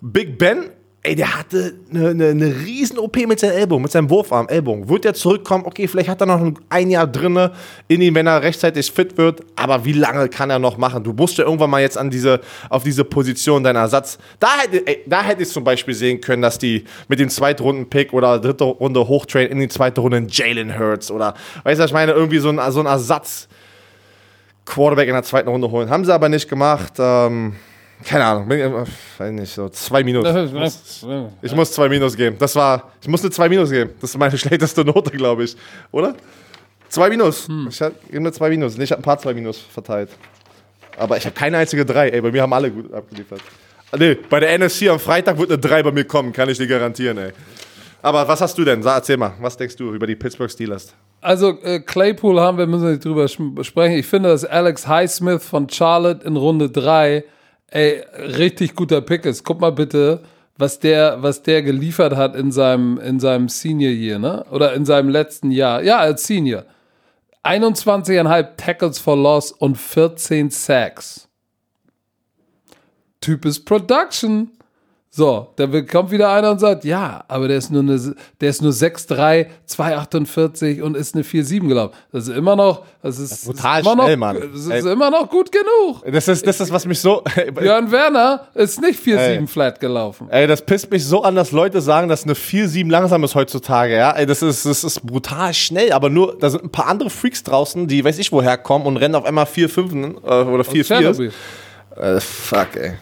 Big Ben, ey, der hatte eine, eine, eine riesen OP mit seinem Ellbogen, mit seinem Wurfarm, Ellbogen. Wird er zurückkommen? Okay, vielleicht hat er noch ein, Jahr drinne in ihm, wenn er rechtzeitig fit wird. Aber wie lange kann er noch machen? Du musst ja irgendwann mal jetzt an diese, auf diese Position deiner Ersatz. Da hätte, ey, da hätte ich zum Beispiel sehen können, dass die mit dem Zweitrunden-Pick oder dritte Runde hochtrainen in die zweite Runde Jalen Hurts oder, weißt du, ich meine, irgendwie so ein, so ein Ersatz. Quarterback in der zweiten Runde holen. Haben sie aber nicht gemacht. Ähm, keine Ahnung, bin, weiß nicht, so zwei Minuten. Ich muss zwei Minus geben. Das war, ich muss eine zwei Minus geben. Das ist meine schlechteste Note, glaube ich. Oder? Zwei Minus. Ich hab- gebe mir zwei Minus. Nee, Ich habe ein paar zwei Minus verteilt. Aber ich habe keine einzige drei. Ey, bei mir haben alle gut abgeliefert. Ah, Nee, bei der NSC am Freitag wird eine drei bei mir kommen, kann ich dir garantieren, ey. Aber was hast du denn? Sag, erzähl mal, was denkst du über die Pittsburgh Steelers? Also äh, Claypool haben wir, müssen wir nicht drüber sprechen. Ich finde, dass Alex Highsmith von Charlotte in Runde 3 ey, richtig guter Pick ist. Guck mal bitte, was der, was der geliefert hat in seinem, in seinem Senior Year, ne? Oder in seinem letzten Jahr. Ja, als Senior. 21,5 Tackles for Loss und 14 Sacks. Typ ist Production. So, dann kommt wieder einer und sagt, ja, aber der ist nur eine, der ist nur 6'3, 2'48 und ist eine 4'7 gelaufen. Das ist immer noch, das ist, brutal ist immer schnell, noch, Mann. Das ist Ey. immer noch gut genug. Das ist, das ist was mich so. Björn Werner ist nicht 4'7 Ey. flat gelaufen. Ey, das pisst mich so an, dass Leute sagen, dass eine 4-7 langsam ist heutzutage, ja. Ey, das ist, das ist brutal schnell, aber nur, da sind ein paar andere Freaks draußen, die weiß ich woher kommen und rennen auf einmal 4-5 äh, oder 4-4. Tschernobyl. Äh, fuck, ey.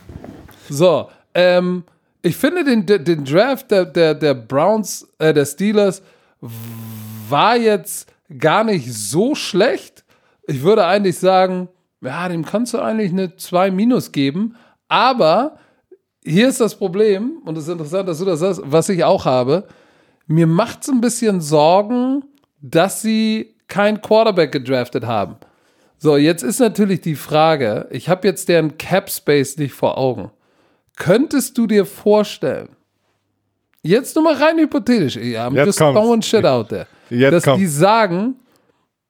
So, ähm, ich finde den, den- Draft der, der, der Browns, äh, der Steelers war jetzt gar nicht so schlecht. Ich würde eigentlich sagen, ja, dem kannst du eigentlich eine 2 minus geben, aber hier ist das Problem, und es ist interessant, dass du das sagst, was ich auch habe. Mir macht es ein bisschen Sorgen, dass sie keinen Quarterback gedraftet haben. So, jetzt ist natürlich die Frage, ich habe jetzt deren Cap Space nicht vor Augen. Könntest du dir vorstellen, jetzt nur mal rein hypothetisch, ja, I'm Jetzt just kommt's. throwing shit out there, Jetzt dass kommt's. die sagen,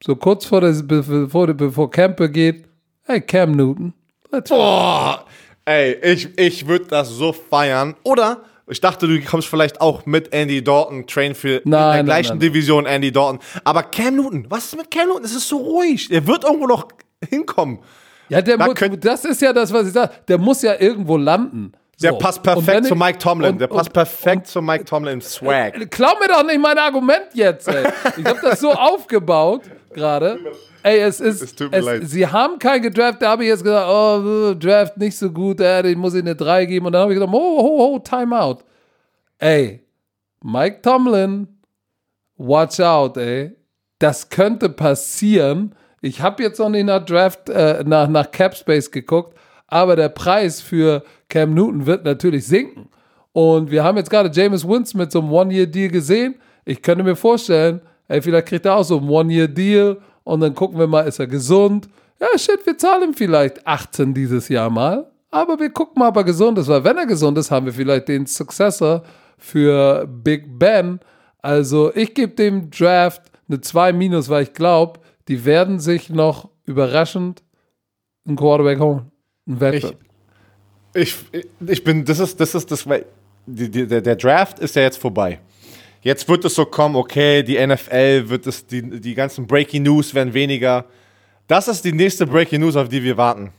so kurz vor der, bevor, bevor Camp begeht, hey Cam Newton, let's Boah, ey, ich, ich würde das so feiern. Oder ich dachte, du kommst vielleicht auch mit Andy Dalton, Train für in Nein, der nein, gleichen nein. Division Andy Dalton. Aber Cam Newton, was ist mit Cam Newton? Es ist so ruhig. Er wird irgendwo noch hinkommen. Ja, der Da mu- könnt- das ist ja das, was ich sage. Der muss ja irgendwo landen. Der So. passt Und wenn perfekt ich- zu Mike Tomlin. und- Der passt und- perfekt zu Mike Tomlin im Swag. Klau mir doch nicht mein Argument jetzt, ey. Ich habe das so aufgebaut gerade. Ey, es ist. Es tut mir es, leid. Sie haben keinen gedraft, da habe ich jetzt gesagt, oh, äh, Draft nicht so gut, äh, den muss ich eine 3 geben. Und dann habe ich gesagt, oh, oh, oh, Timeout. Ey, Mike Tomlin, watch out, ey. Das könnte passieren. Ich habe jetzt noch nicht nach Draft, äh, nach, nach Cap Space geguckt, aber der Preis für Cam Newton wird natürlich sinken. Und wir haben jetzt gerade James Winston mit so einem One-Year-Deal gesehen. Ich könnte mir vorstellen, ey, vielleicht kriegt er auch so einen One-Year-Deal und dann gucken wir mal, ist er gesund? Ja, shit, wir zahlen ihm vielleicht 18 dieses Jahr mal. Aber wir gucken mal, ob er gesund ist, weil wenn er gesund ist, haben wir vielleicht den Successor für Big Ben. Also ich gebe dem Draft eine 2 minus, weil ich glaube, die werden sich noch überraschend einen Quarterback holen. Einen Veteran. Ich, ich bin, das ist, das ist, das, weil der, der Draft ist ja jetzt vorbei. Jetzt wird es so kommen, okay, die NFL wird es, die, die ganzen Breaking News werden weniger. Das ist die nächste Breaking News, auf die wir warten.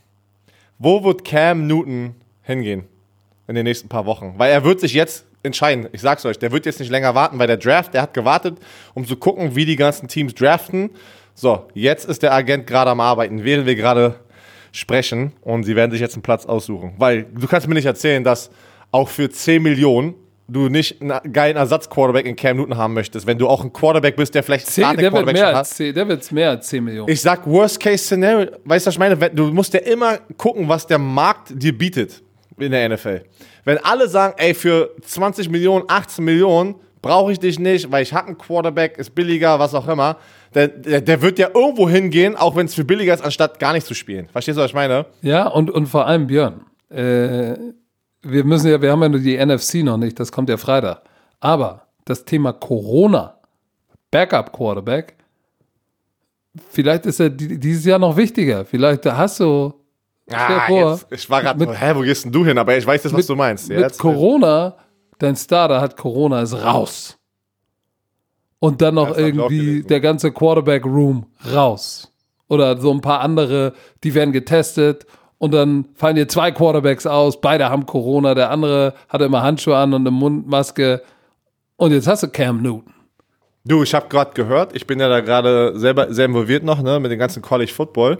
Wo wird Cam Newton hingehen in den nächsten paar Wochen? Weil er wird sich jetzt entscheiden. Ich sag's euch, der wird jetzt nicht länger warten, weil der Draft, der hat gewartet, um zu gucken, wie die ganzen Teams draften. So, jetzt ist der Agent gerade am Arbeiten, während wir gerade sprechen und sie werden sich jetzt einen Platz aussuchen. Weil du kannst mir nicht erzählen, dass auch für 10 Millionen du nicht einen geilen Ersatz-Quarterback in Cam Newton haben möchtest, wenn du auch ein Quarterback bist, der vielleicht 10, der, wird mehr als 10, der wird mehr als 10 Millionen. Ich sag Worst-Case-Szenario, weißt du, was ich meine? Du musst ja immer gucken, was der Markt dir bietet in der NFL. Wenn alle sagen, ey, für 20 Millionen, 18 Millionen brauche ich dich nicht, weil ich habe einen Quarterback, ist billiger, was auch immer, der, der, der wird ja irgendwo hingehen, auch wenn es für billiger ist, anstatt gar nicht zu spielen. Verstehst du, was ich meine? Ja, und, und vor allem Björn, äh, wir müssen ja, wir haben ja nur die NFC noch nicht, das kommt ja Freitag. Aber das Thema Corona, Backup Quarterback, vielleicht ist er dieses Jahr noch wichtiger. Vielleicht hast du. Ah, vor, jetzt, ich war gerade, hä, wo gehst denn du hin? Aber ich weiß jetzt, was mit, du meinst. Ja, mit Corona, dein Starter hat Corona, ist raus. Und dann noch irgendwie der ganze Quarterback-Room raus. Oder so ein paar andere, die werden getestet und dann fallen dir zwei Quarterbacks aus, beide haben Corona, der andere hat immer Handschuhe an und eine Mundmaske und jetzt hast du Cam Newton. Du, ich habe gerade gehört, ich bin ja da gerade selber sehr involviert noch ne, mit dem ganzen College Football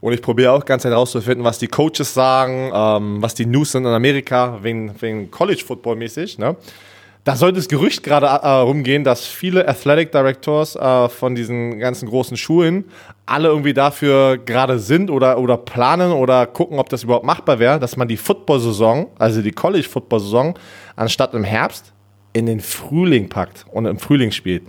und ich probiere auch ganz herauszufinden, was die Coaches sagen, ähm, was die News sind in Amerika wegen, wegen College Football mäßig. Ne? Da soll das Gerücht gerade äh, rumgehen, dass viele Athletic Directors äh, von diesen ganzen großen Schulen alle irgendwie dafür gerade sind oder, oder planen oder gucken, ob das überhaupt machbar wäre, dass man die Football-Saison, also die College-Football-Saison, anstatt im Herbst in den Frühling packt und im Frühling spielt.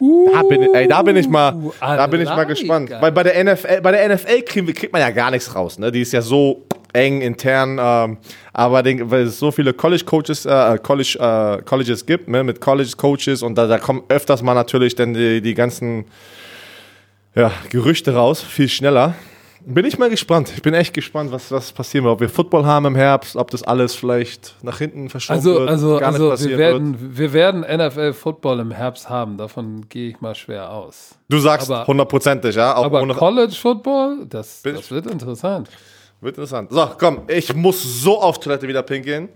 Uh, da, bin, ey, da bin ich mal, da bin ich mal gespannt. Weil bei der NFL, bei der NFL kriegt, kriegt man ja gar nichts raus. Ne? Die ist ja so eng intern, ähm, aber den, weil es so viele College Coaches, äh, College, äh, Colleges gibt, ne, mit College Coaches und da, da kommen öfters mal natürlich dann die, die ganzen ja, Gerüchte raus, viel schneller. Bin ich mal gespannt. Ich bin echt gespannt, was, was passieren wird. Ob wir Football haben im Herbst, ob das alles vielleicht nach hinten verschoben also, wird. Also, also wir, werden, wird. wir werden NFL Football im Herbst haben. Davon gehe ich mal schwer aus. Du sagst hundertprozentig, ja? Auch aber College Football, das, das wird interessant. Wird interessant. So, komm, ich muss so auf Toilette wieder pinkeln.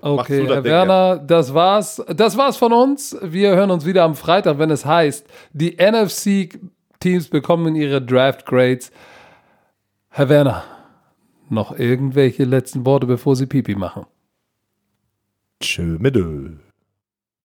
Okay, Herr Werner, das war's. Das war's von uns. Wir hören uns wieder am Freitag, wenn es heißt, die NFC-Teams bekommen ihre Draft Grades. Herr Werner, noch irgendwelche letzten Worte, bevor Sie Pipi machen? Tschö mit